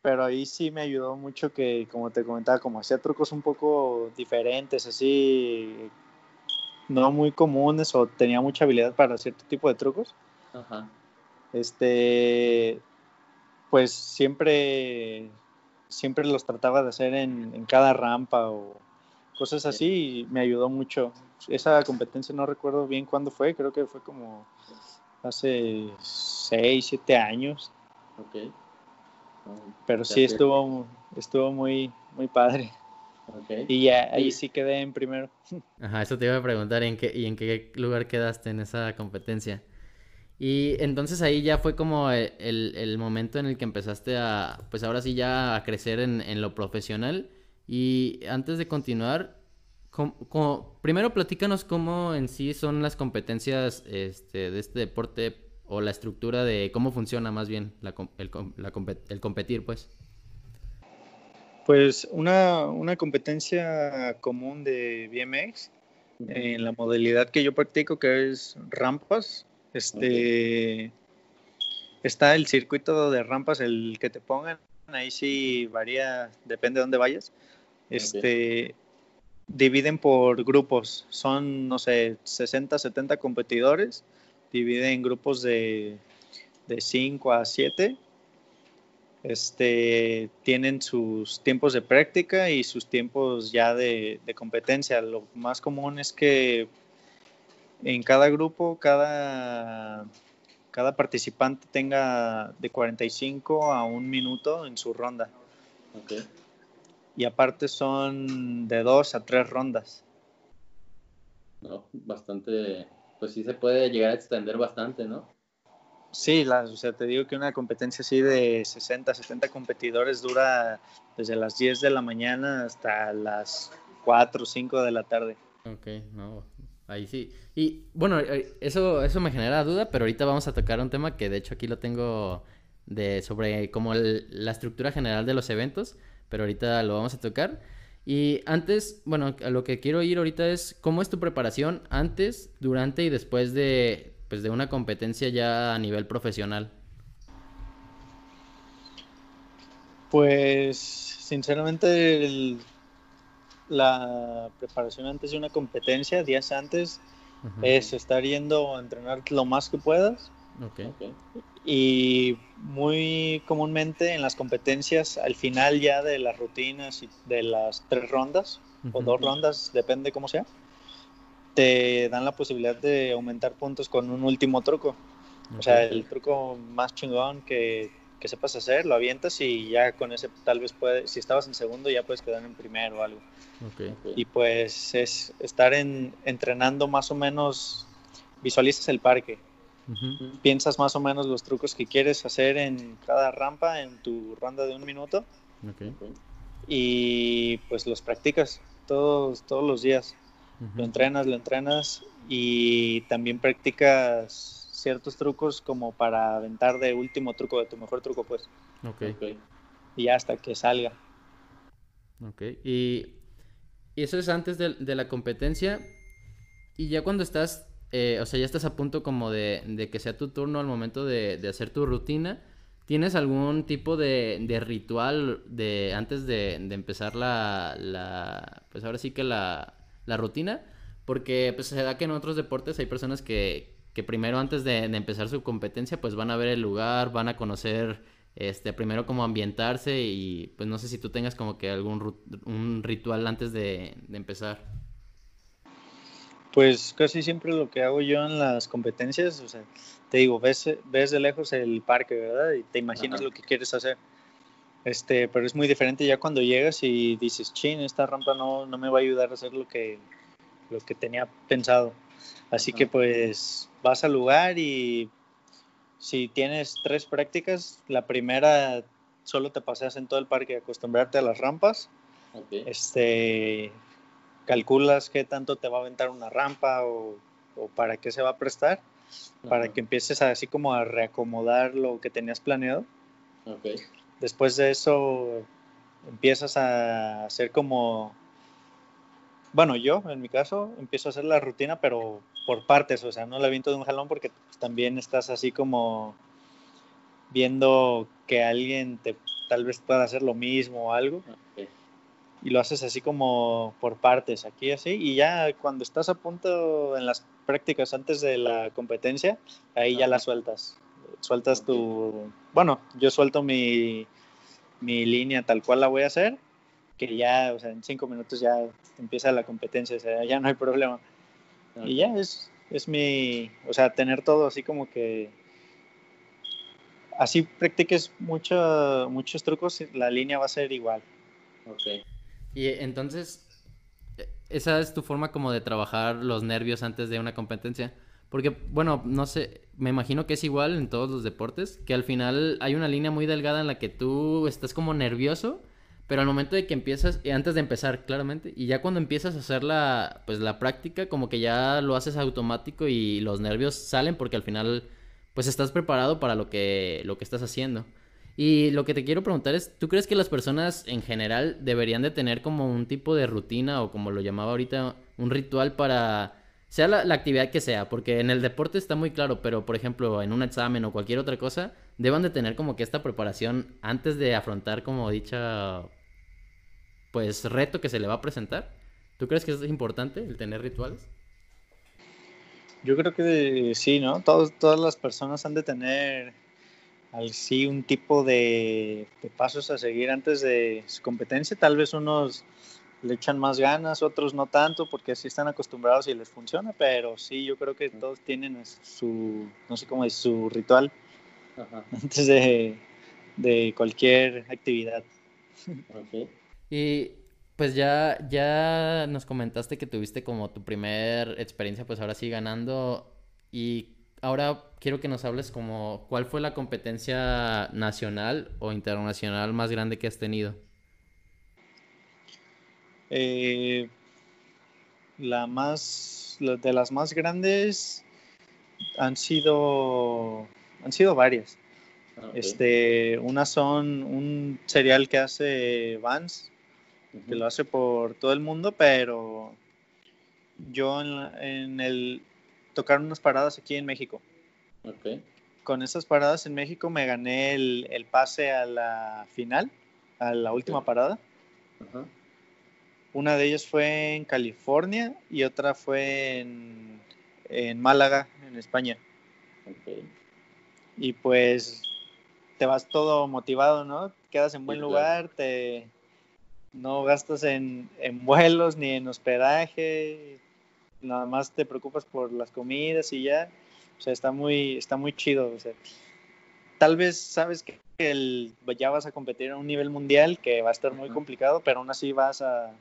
pero ahí sí me ayudó mucho que, como te comentaba, como hacía trucos un poco diferentes, así, no muy comunes o tenía mucha habilidad para cierto tipo de trucos, Ajá. este, pues siempre, siempre los trataba de hacer en, en cada rampa o cosas así y me ayudó mucho. Esa competencia no recuerdo bien cuándo fue, creo que fue como hace 6, 7 años, Ok. Pero sí estuvo, estuvo muy, muy padre. Y ya ahí Sí. quedé en primero. Ajá, eso te iba a preguntar, ¿en qué, y en qué lugar quedaste en esa competencia? Y entonces ahí ya fue como e- el, el momento en el que empezaste a, pues ahora sí ya a crecer en, en lo profesional. Y antes de continuar, primero platícanos cómo en sí son las competencias este, de este deporte o la estructura de cómo funciona más bien la, el, la competir, pues. Pues una, una competencia común de BMX en la modalidad que yo practico, que es rampas. Este está el circuito de rampas, el que te pongan, ahí sí varía, depende de dónde vayas. Este dividen por grupos, son no sé, 60, 70 competidores, dividen grupos de, de 5 a 7. Este, tienen sus tiempos de práctica y sus tiempos ya de, de competencia. Lo más común es que en cada grupo, cada, cada participante tenga de 45 a un minuto en su ronda. Y aparte son de dos a tres rondas. No, bastante, pues sí se puede llegar a extender bastante, ¿no? Sí, la, o sea, te digo que una competencia así de 60, 70 competidores dura desde las 10 de la mañana hasta las 4 o 5 de la tarde. Ok, no, ahí sí. Y bueno, eh, eso, eso me genera duda, pero ahorita vamos a tocar un tema que de hecho aquí lo tengo de sobre como el- la estructura general de los eventos, pero ahorita lo vamos a tocar. Y antes, bueno, a lo que quiero ir ahorita es cómo es tu preparación antes, durante y después de, pues, de una competencia ya a nivel profesional. Pues sinceramente el- la preparación antes de una competencia, días antes, es estar yendo a entrenar lo más que puedas Ok. Ok. Y muy comúnmente en las competencias al final ya de las rutinas y de las tres rondas o Ujú. dos rondas, depende cómo sea, te dan la posibilidad de aumentar puntos con un último truco. O sea, el truco más chingón que, que sepas hacer, lo avientas y ya con ese tal vez puedes, si estabas en segundo ya puedes quedar en primero o algo. Ok. ok. Y pues es estar en, entrenando más o menos, visualizas el parque, Ujú. piensas más o menos los trucos que quieres hacer en cada rampa en tu ronda de un minuto Ok. Ok. y pues los practicas todos, todos los días. Ujú. Lo entrenas, lo entrenas y también practicas ciertos trucos como para aventar de último truco, de tu mejor truco pues, Ok. Ok. y ya hasta que salga. Ok, y, y eso es antes de, de la competencia. Y ya cuando estás, eh, o sea, ya estás a punto como de, que sea tu turno al momento de, hacer tu rutina. ¿Tienes algún tipo de, ritual de antes de, de empezar la, la, pues ahora sí que la, rutina? Porque pues se da que en otros deportes hay personas que, que primero antes de, de empezar su competencia pues van a ver el lugar, van a conocer este, primero como ambientarse y pues no sé si tú tengas como que algún ritual antes de, de empezar. Pues casi siempre lo que hago yo en las competencias, o sea, te digo, ves, ves de lejos el parque, ¿verdad? Y te imaginas Ajá. lo que quieres hacer. Este, pero es muy diferente ya cuando llegas y dices, chin, esta rampa no, no me va a ayudar a hacer lo que, lo que tenía pensado. Así Ajá. que pues vas al lugar y si tienes tres prácticas, la primera solo te paseas en todo el parque, acostumbrarte a las rampas Ok. este, calculas qué tanto te va a aventar una rampa o, o para qué se va a prestar, para que empieces a- así como a reacomodar lo que tenías planeado. Después de eso empiezas a hacer como, bueno, yo en mi caso empiezo a hacer la rutina, pero por partes, o sea, no la aviento de un jalón porque también estás así como viendo que alguien te tal vez pueda hacer lo mismo o algo Ok. Y lo haces así como por partes, aquí así, y ya cuando estás a punto en las prácticas antes de la competencia, ahí ya la sueltas. Sueltas tu, bueno, yo suelto mi, mi línea tal cual la voy a hacer, que ya, o sea, en cinco minutos ya empieza la competencia, o sea, ya no hay problema. Y ya es, es mi, o sea, tener todo así como que, así practiques mucho, muchos trucos, la línea va a ser igual. Ok. Y eh, entonces, eh, esa es tu forma como de trabajar los nervios antes de una competencia. Porque, bueno, no sé, me imagino que es igual en todos los deportes, que al final hay una línea muy delgada en la que tú estás como nervioso, pero al momento de que empiezas, y antes de empezar, claramente, y ya cuando empiezas a hacer la, pues la práctica, como que ya lo haces automático y los nervios salen porque al final, pues estás preparado para lo que, lo que estás haciendo. Y lo que te quiero preguntar es, ¿tú crees que las personas en general deberían de tener como un tipo de rutina o como lo llamaba ahorita, un ritual para, sea la, actividad que sea? Porque en el deporte está muy claro, pero por ejemplo en un examen o cualquier otra cosa, deban de tener como que esta preparación antes de afrontar como dicha, pues reto que se le va a presentar. ¿Tú crees que es importante el tener rituales? Yo creo que sí, ¿no? Todos, todas las personas han de tener así un tipo de, de pasos a seguir antes de su competencia, tal vez unos le echan más ganas, otros no tanto, porque así están acostumbrados y les funciona, pero sí, yo creo que todos tienen su, no sé cómo es, su ritual antes de, de, cualquier actividad. Y pues ya, ya nos comentaste que tuviste como tu primer experiencia, pues ahora sí ganando. Y ahora quiero que nos hables como cuál fue la competencia nacional o internacional más grande que has tenido. Eh, la más, de las más grandes han sido, han sido varias. Ah, este, unas son un cereal que hace Vans, que lo hace por todo el mundo, pero yo en, el tocar unas paradas aquí en México. Con esas paradas en México me gané el, pase a la final, a la última parada. Una de ellas fue en California y otra fue en, Málaga, en España. Y pues te vas todo motivado, ¿no? Quedas en buen lugar, te no gastas en, vuelos ni en hospedaje, nada más te preocupas por las comidas y ya. O sea, está muy, está muy chido. O sea, tal vez sabes que el, ya vas a competir a un nivel mundial que va a estar muy complicado, pero aún así vas a,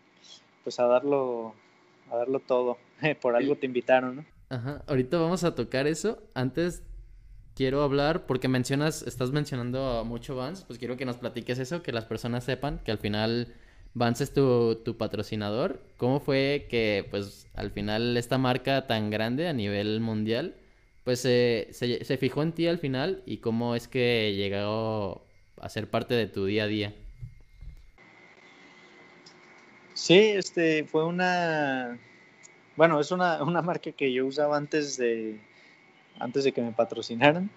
pues a darlo, a darlo todo. Por algo te invitaron, ¿no? Ajá, ahorita vamos a tocar eso. Antes quiero hablar, porque mencionas, estás mencionando mucho Vans, pues quiero que nos platiques eso, que las personas sepan que al final Vans es tu, tu patrocinador. ¿Cómo fue que, pues, al final esta marca tan grande a nivel mundial, pues se, se fijó en ti al final y cómo es que llegó a ser parte de tu día a día? Sí, este fue una, bueno, es una, una marca que yo usaba antes de, antes de que me patrocinaran.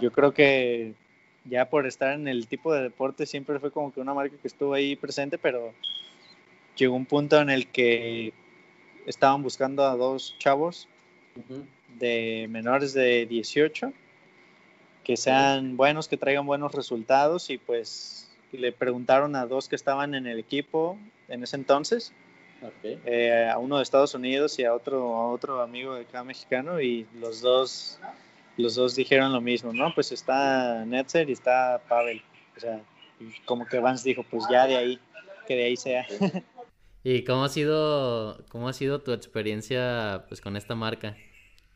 Yo creo que ya por estar en el tipo de deporte siempre fue como que una marca que estuvo ahí presente, pero llegó un punto en el que estaban buscando a dos chavos de menores de 18 que sean buenos, que traigan buenos resultados y pues le preguntaron a dos que estaban en el equipo en ese entonces, eh, a uno de Estados Unidos y a otro, a otro amigo de acá mexicano y los dos, los dos dijeron lo mismo, ¿no? Pues está Netzer y está Pavel. O sea, como que Vance dijo, pues ya de ahí, que de ahí sea. ¿Y cómo ha sido, cómo ha sido tu experiencia pues con esta marca?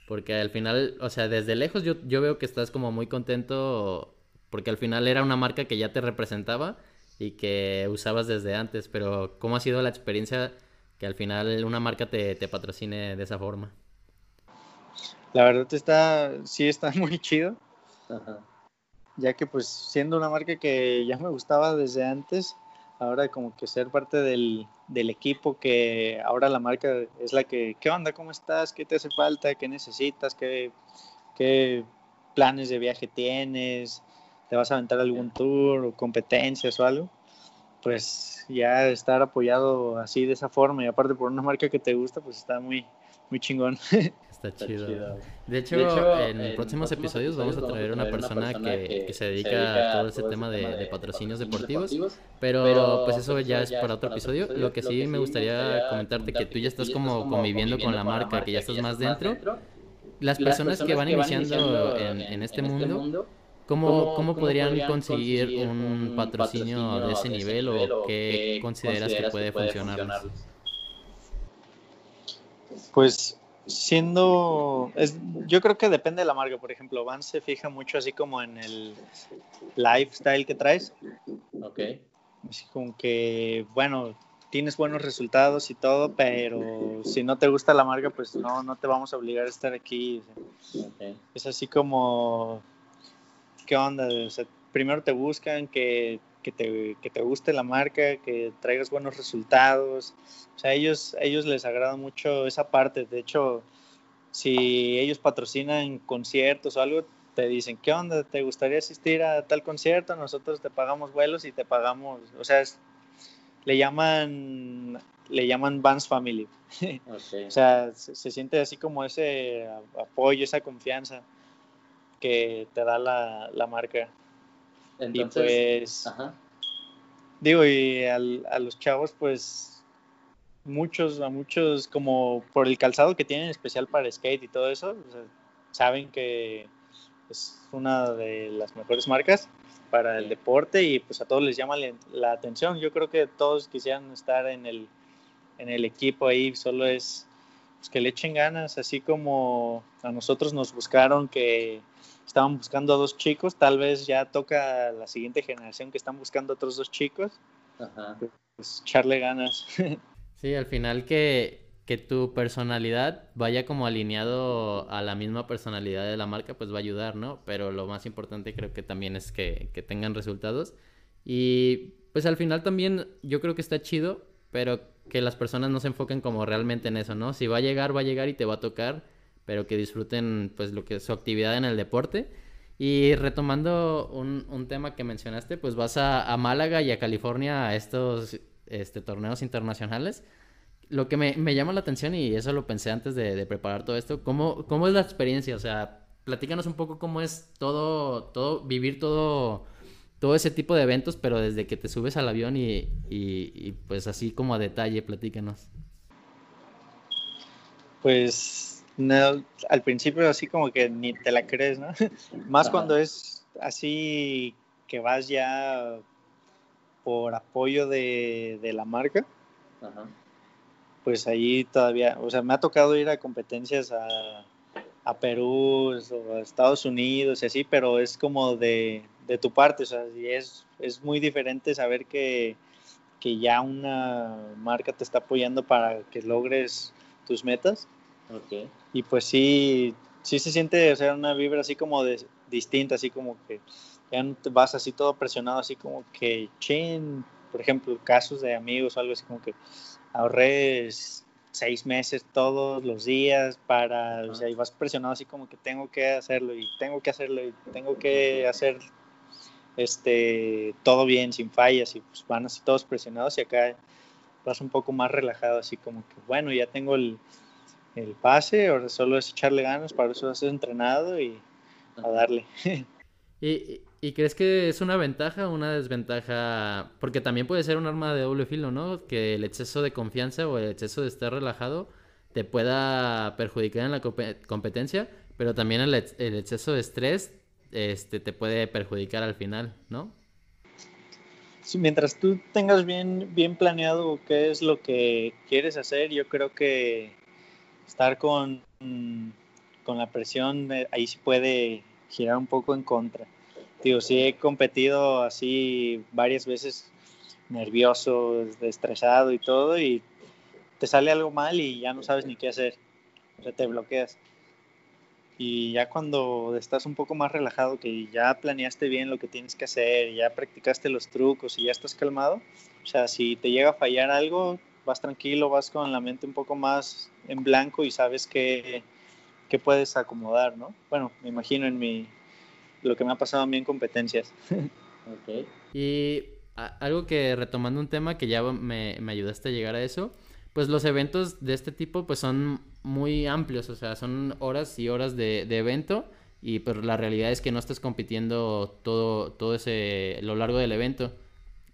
Porque al final, o sea, desde lejos yo, yo veo que estás como muy contento porque al final era una marca que ya te representaba y que usabas desde antes, pero ¿cómo ha sido la experiencia que al final una marca te, te patrocine de esa forma? La verdad está, sí está muy chido, ya que pues siendo una marca que ya me gustaba desde antes, ahora como que ser parte del, del, equipo que ahora la marca es la que, ¿qué onda? ¿Cómo estás? ¿Qué te hace falta? ¿Qué necesitas? ¿Qué, qué planes de viaje tienes? te vas a aventar algún tour o competencias o algo, pues ya estar apoyado así de esa forma y aparte por una marca que te gusta, pues está muy, muy chingón. Está chido. De, hecho, en, próximos episodios vamos a traer una persona, que, se dedica a todo ese tema de, patrocinios deportivos, pero pues eso ya es para otro episodio. Lo que sí me gustaría comentarte que tú ya estás como conviviendo con la marca, que ya estás más dentro. Las personas que van iniciando en, en este, este mundo ¿Cómo, ¿Cómo, podrían conseguir un patrocinio de ese nivel o qué consideras que puede funcionar? Pues siendo, es, yo creo que depende de la marca. Por ejemplo, Van se fija mucho así como en el lifestyle que traes. Ok. Así como que, bueno, tienes buenos resultados y todo, pero si no te gusta la marca, pues no, no te vamos a obligar a estar aquí. Es así como qué onda. primero te buscan que, te, te, guste la marca, que traigas buenos resultados. O sea, ellos, ellos les agrada mucho esa parte. De hecho, si ellos patrocinan conciertos o algo, te dicen, ¿qué onda? ¿Te gustaría asistir a tal concierto? Nosotros te pagamos vuelos y te pagamos, o sea, le llaman le llaman Vans Family. o sea, se, siente así como ese apoyo, esa confianza que te da la, la marca. Y pues, digo, y a los chavos, pues muchos, a muchos, como por el calzado que tienen especial para skate y todo eso, saben que es una de las mejores marcas para el deporte y pues a todos les llama la atención. Yo creo que todos quisieran estar en el, en el equipo ahí, solo es pues, que le echen ganas, así como a nosotros nos buscaron que estaban buscando a dos chicos, tal vez ya toca la siguiente generación que están buscando a otros dos chicos, Ajá. pues echarle ganas. Sí, al final que, que tu personalidad vaya como alineado a la misma personalidad de la marca, pues va a ayudar, ¿no? Pero lo más importante creo que también es que, que tengan resultados. Y pues al final también yo creo que está chido, pero que las personas no se enfoquen como realmente en eso, ¿no? Si va a llegar, va a llegar y te va a tocar, pero que disfruten pues lo que es su actividad en el deporte. Y retomando un, un tema que mencionaste, pues vas a, a Málaga y a California a estos este, torneos internacionales. Lo que me, me, llama la atención, y eso lo pensé antes de, de, preparar todo esto, ¿cómo, ¿cómo es la experiencia? O sea, platícanos un poco cómo es todo, todo vivir todo, todo ese tipo de eventos, pero desde que te subes al avión y, y, y pues así como a detalle, platícanos. Pues no, al principio así como que ni te la crees, ¿no? Más cuando es así que vas ya por apoyo de, de la marca. Pues ahí todavía, o sea, me ha tocado ir a competencias a, a Perú o a Estados Unidos y así, pero es como de, de tu parte, o sea, es, es muy diferente saber que, que ya una marca te está apoyando para que logres tus metas. Okay. Y pues sí, sí se siente, o sea, una vibra así como de, distinta, así como que ya no te vas así todo presionado, así como que, chin, por ejemplo, casos de amigos o algo así como que ahorré seis meses todos los días para, o sea, y vas presionado así como que tengo que hacerlo y tengo que hacerlo y tengo que hacer este todo bien, sin fallas y pues van así todos presionados y acá vas un poco más relajado, así como que bueno, ya tengo el, el pase, ahora solo es echarle ganas, para eso has entrenado y a darle. Y, ¿Y crees que es una ventaja o una desventaja? Porque también puede ser un arma de doble filo, ¿no? Que el exceso de confianza o el exceso de estar relajado te pueda perjudicar en la competencia, pero también el, exceso de estrés este, te puede perjudicar al final, ¿no? Sí, mientras tú tengas bien, bien planeado qué es lo que quieres hacer, yo creo que estar con, con la presión ahí sí puede girar un poco en contra. Digo, sí he competido así varias veces nervioso, estresado y todo, y te sale algo mal y ya no sabes ni qué hacer. O sea, te bloqueas. Y ya cuando estás un poco más relajado, que ya planeaste bien lo que tienes que hacer, ya practicaste los trucos y ya estás calmado, o sea, si te llega a fallar algo, vas tranquilo, vas con la mente un poco más en blanco y sabes que, que puedes acomodar, ¿no? Bueno, me imagino en mi, lo que me ha pasado a mí en competencias. Okay. Y algo que retomando un tema que ya me, me, ayudaste a llegar a eso, pues los eventos de este tipo pues son muy amplios, o sea, son horas y horas de, de evento y pero pues, la realidad es que no estás compitiendo todo, todo ese, lo largo del evento.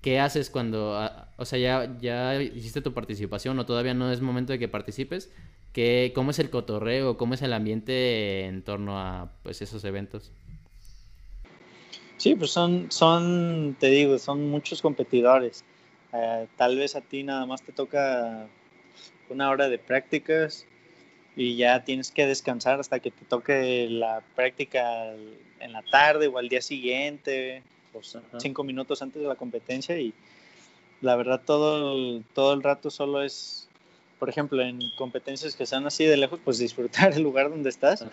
¿Qué haces cuando, o sea, ya, ya hiciste tu participación o todavía no es momento de que participes? ¿Qué, ¿Cómo es el cotorreo? ¿Cómo es el ambiente en torno a pues, esos eventos? Sí, pues son, son, te digo, son muchos competidores. Eh, tal vez a ti nada más te toca una hora de prácticas y ya tienes que descansar hasta que te toque la práctica en la tarde o al día siguiente, pues cinco minutos antes de la competencia y la verdad todo el, todo el rato solo es, por ejemplo, en competencias que están así de lejos, pues disfrutar el lugar donde estás.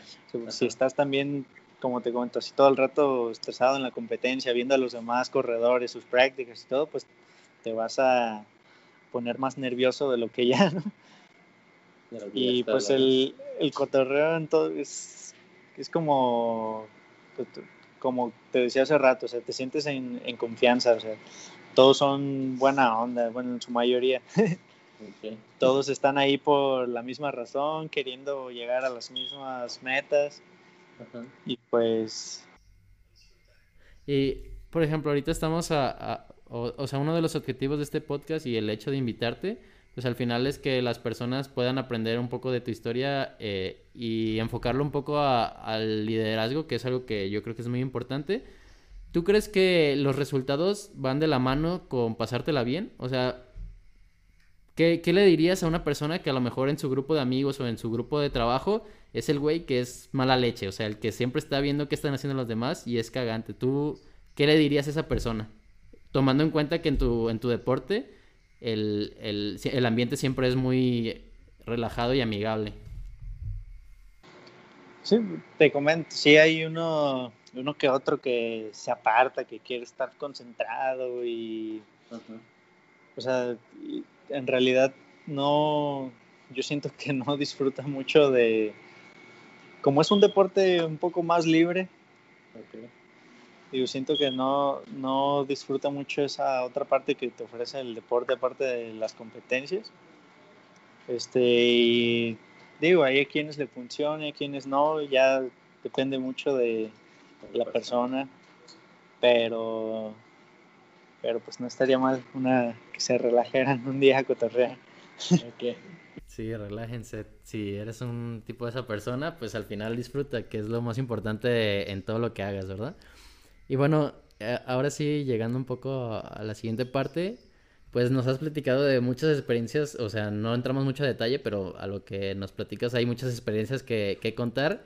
Si estás también como te comento, así todo el rato estresado en la competencia, viendo a los demás corredores, sus prácticas y todo, pues te vas a poner más nervioso de lo que ya, ¿no? Y pues el, el cotorreo entonces es como, pues, como te decía hace rato, o sea, te sientes en, en confianza, o sea, todos son buena onda, bueno, en su mayoría. Todos están ahí por la misma razón, queriendo llegar a las mismas metas. Y pues... Y, por ejemplo, ahorita estamos a... o, sea, uno de los objetivos de este podcast y el hecho de invitarte, pues al final es que las personas puedan aprender un poco de tu historia eh, y enfocarlo un poco al liderazgo, que es algo que yo creo que es muy importante. ¿Tú crees que los resultados van de la mano con pasártela bien? O sea, ¿qué, ¿qué, le dirías a una persona que a lo mejor en su grupo de amigos o en su grupo de trabajo es el güey que es mala leche? O sea, el que siempre está viendo qué están haciendo los demás y es cagante. ¿Tú qué le dirías a esa persona? Tomando en cuenta que en tu, en tu deporte el, el, el ambiente siempre es muy relajado y amigable. Sí, te comento, sí hay uno, uno que otro que se aparta, que quiere estar concentrado y, o sea, en realidad no, yo siento que no disfruta mucho de, como es un deporte un poco más libre, okay. Yo siento que no, no disfruta mucho esa otra parte que te ofrece el deporte, aparte de las competencias. Este, y digo, hay a quienes le funciona, a quienes no, ya depende mucho de la persona, pero, pero pues no estaría mal una que se relajaran un día a cotorrear. Okay. Sí, relájense. Si eres un tipo de esa persona, pues al final disfruta, que es lo más importante en todo lo que hagas, ¿verdad? Y bueno, eh, ahora sí, llegando un poco a la siguiente parte, pues nos has platicado de muchas experiencias, o sea, no entramos mucho a detalle, pero a lo que nos platicas hay muchas experiencias que, que contar.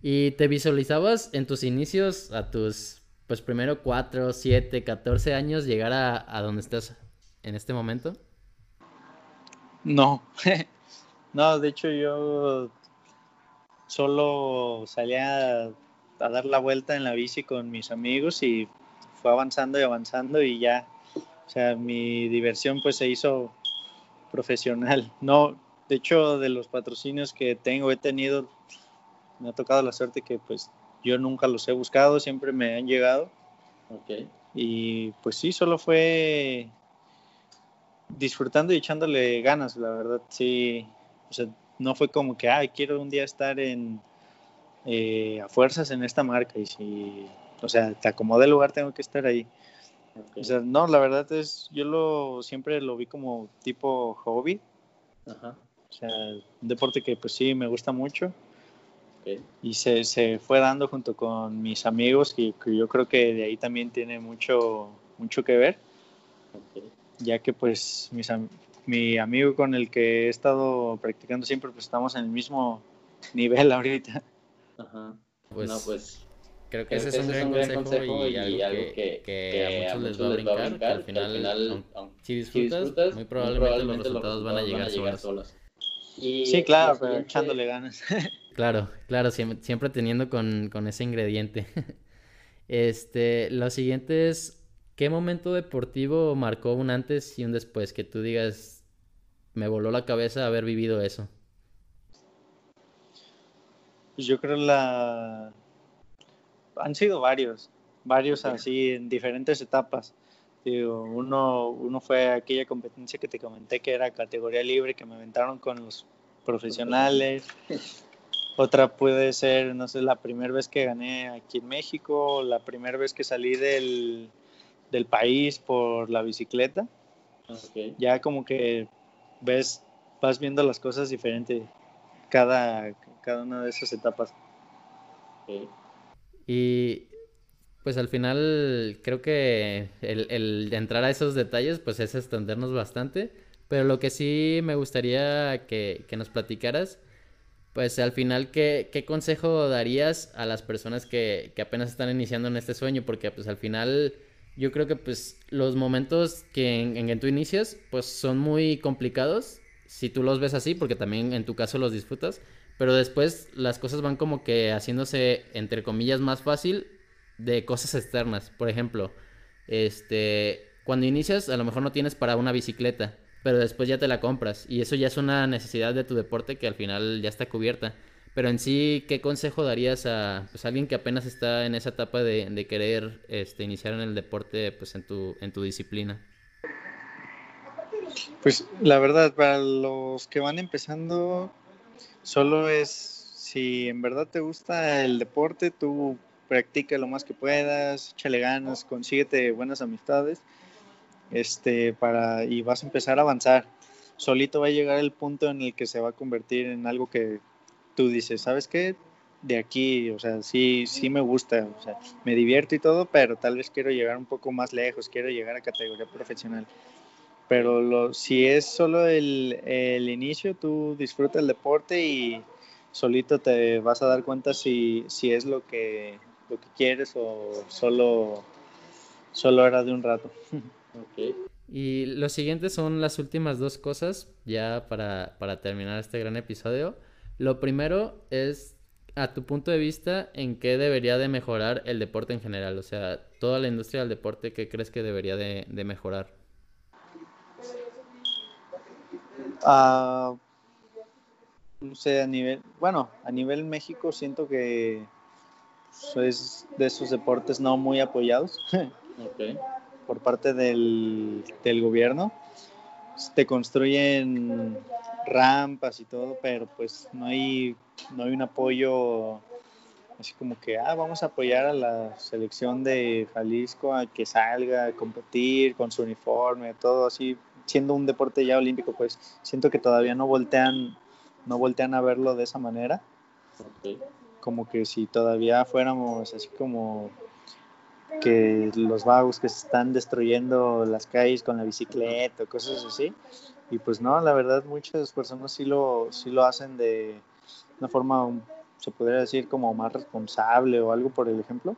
¿Y te visualizabas en tus inicios, a tus, pues primero 4, 7, 14 años, llegar a, a donde estás en este momento? No, no, de hecho yo solo salía a dar la vuelta en la bici con mis amigos y fue avanzando y avanzando y ya, o sea, mi diversión pues se hizo profesional. No, de hecho, de los patrocinios que tengo, he tenido, me ha tocado la suerte que pues yo nunca los he buscado, siempre me han llegado. Okay. Y pues sí, solo fue disfrutando y echándole ganas, la verdad, sí. O sea, no fue como que, ay, quiero un día estar en eh, a fuerzas en esta marca y si, o sea, te acomodé el lugar, tengo que estar ahí. O sea, no, la verdad es, yo lo siempre lo vi como tipo hobby. Ajá. O sea, un deporte que pues sí me gusta mucho. Y se, se, fue dando junto con mis amigos, y que yo creo que de ahí también tiene mucho, mucho que ver. Ya que pues mis, mi amigo con el que he estado practicando siempre, pues estamos en el mismo nivel ahorita. Ajá. Pues, no, pues creo que ese, es un, gran, consejo y, algo que, que, a, muchos les va a brincar, que al final, si, disfrutas, muy probablemente, los resultados van a llegar, solos. sí, claro, pero echándole ganas. claro, claro, siempre, siempre teniendo con, con, ese ingrediente. este, lo siguiente es, ¿qué momento deportivo marcó un antes y un después? Que tú digas, me voló la cabeza haber vivido eso. Pues yo creo la... Han sido varios, varios así en diferentes etapas. Digo, uno, uno fue aquella competencia que te comenté que era categoría libre, que me aventaron con los profesionales. Otra puede ser, no sé, la primera vez que gané aquí en México, la primera vez que salí del, del país por la bicicleta. Ya como que ves, vas viendo las cosas diferente cada, cada una de esas etapas. Y pues al final creo que el, el, entrar a esos detalles pues es extendernos bastante, pero lo que sí me gustaría que, que nos platicaras, pues al final, ¿qué, ¿qué, consejo darías a las personas que, que, apenas están iniciando en este sueño? Porque pues al final yo creo que pues los momentos que en, en que tú inicias pues son muy complicados, si tú los ves así, porque también en tu caso los disfrutas, pero después las cosas van como que haciéndose, entre comillas, más fácil de cosas externas. Por ejemplo, este, cuando inicias a lo mejor no tienes para una bicicleta, pero después ya te la compras y eso ya es una necesidad de tu deporte que al final ya está cubierta. Pero en sí, ¿qué consejo darías a pues, alguien que apenas está en esa etapa de, de querer este, iniciar en el deporte pues, en, tu, en tu disciplina? Pues la verdad, para los que van empezando, Solo es, si en verdad te gusta el deporte, tú practica lo más que puedas, échale ganas, consíguete buenas amistades este, para, y vas a empezar a avanzar. solito va a llegar el punto en el que se va a convertir en algo que tú dices, ¿sabes qué? De aquí, o sea, sí, sí me gusta, o sea, me divierto y todo, pero tal vez quiero llegar un poco más lejos, quiero llegar a categoría profesional. Pero lo, si es solo el, el inicio, tú disfruta el deporte y solito te vas a dar cuenta si, si es lo que, lo que quieres o solo, solo era de un rato. Y lo siguiente son las últimas dos cosas, ya para, para terminar este gran episodio. Lo primero es, a tu punto de vista, en qué debería de mejorar el deporte en general. O sea, toda la industria del deporte, ¿qué crees que debería de, de mejorar? Ah, no sé, a nivel, bueno, a nivel México siento que pues, es de esos deportes no muy apoyados por parte del, del gobierno. Te construyen rampas y todo, pero pues no hay, no hay un apoyo así como que, ah, vamos a apoyar a la selección de Jalisco a que salga a competir con su uniforme, todo así, siendo un deporte ya olímpico, pues siento que todavía no voltean, no voltean a verlo de esa manera, como que si todavía fuéramos así como que los vagos que se están destruyendo las calles con la bicicleta o cosas así. Y pues no, la verdad muchas personas sí lo, sí lo hacen de una forma, se podría decir, como más responsable o algo por el ejemplo.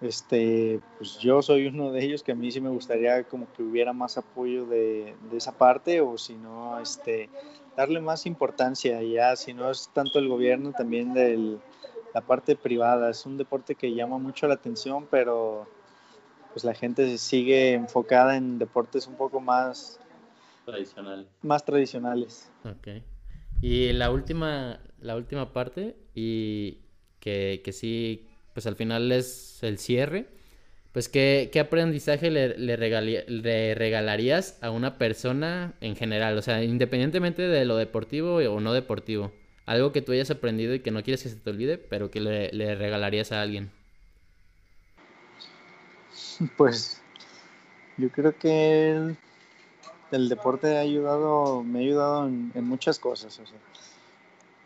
Este, pues yo soy uno de ellos que a mí sí me gustaría como que hubiera más apoyo de, de esa parte o si no, este, darle más importancia ya, si no es tanto el gobierno, también de la parte privada. Es un deporte que llama mucho la atención, pero pues la gente sigue enfocada en deportes un poco más, Tradicional. más tradicionales. Ok. Y la última, la última parte, y que, que sí, pues al final es el cierre. Pues, ¿qué, qué aprendizaje le, le, le regalarías a una persona en general? O sea, independientemente de lo deportivo o no deportivo. Algo que tú hayas aprendido y que no quieres que se te olvide, pero que le, le regalarías a alguien. Pues yo creo que el, el deporte ha ayudado, me ha ayudado en, en muchas cosas, o sea,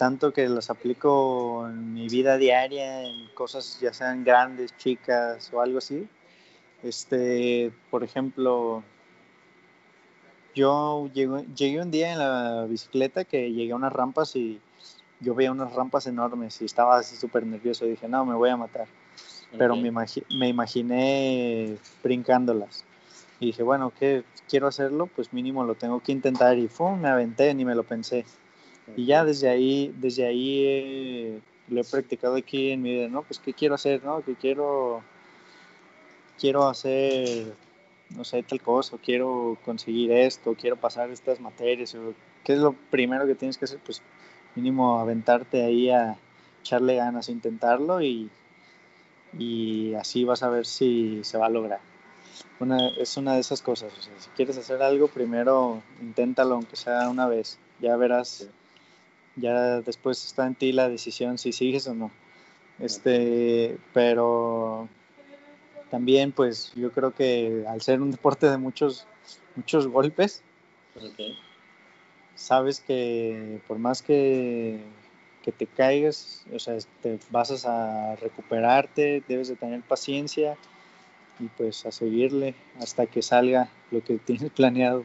tanto que las aplico en mi vida diaria, en cosas ya sean grandes, chicas o algo así. Este, por ejemplo, yo llego- llegué un día en la bicicleta que llegué a unas rampas y yo veía unas rampas enormes y estaba así súper nervioso. Dije, no, me voy a matar pero Ok. me, imagi- me imaginé brincándolas. Y dije, bueno, ¿qué quiero hacerlo? Pues mínimo lo tengo que intentar. Y ¡fum! me aventé, ni me lo pensé. Y ya desde ahí, desde ahí eh, lo he practicado aquí en mi vida, ¿no? Pues, ¿qué quiero hacer, no? Que quiero, quiero hacer, no sé, tal cosa, quiero conseguir esto, quiero pasar estas materias, o ¿qué es lo primero que tienes que hacer? Pues mínimo aventarte ahí a echarle ganas, intentarlo y, y así vas a ver si se va a lograr. Una, es una de esas cosas, si quieres hacer algo, primero inténtalo, aunque sea una vez, ya verás, ya después está en ti la decisión si sigues o no. Este, pero también pues yo creo que al ser un deporte de muchos, muchos golpes, sabes que por más que, que te caigas, o sea, te vas a recuperarte, debes de tener paciencia y pues a seguirle hasta que salga lo que tienes planeado.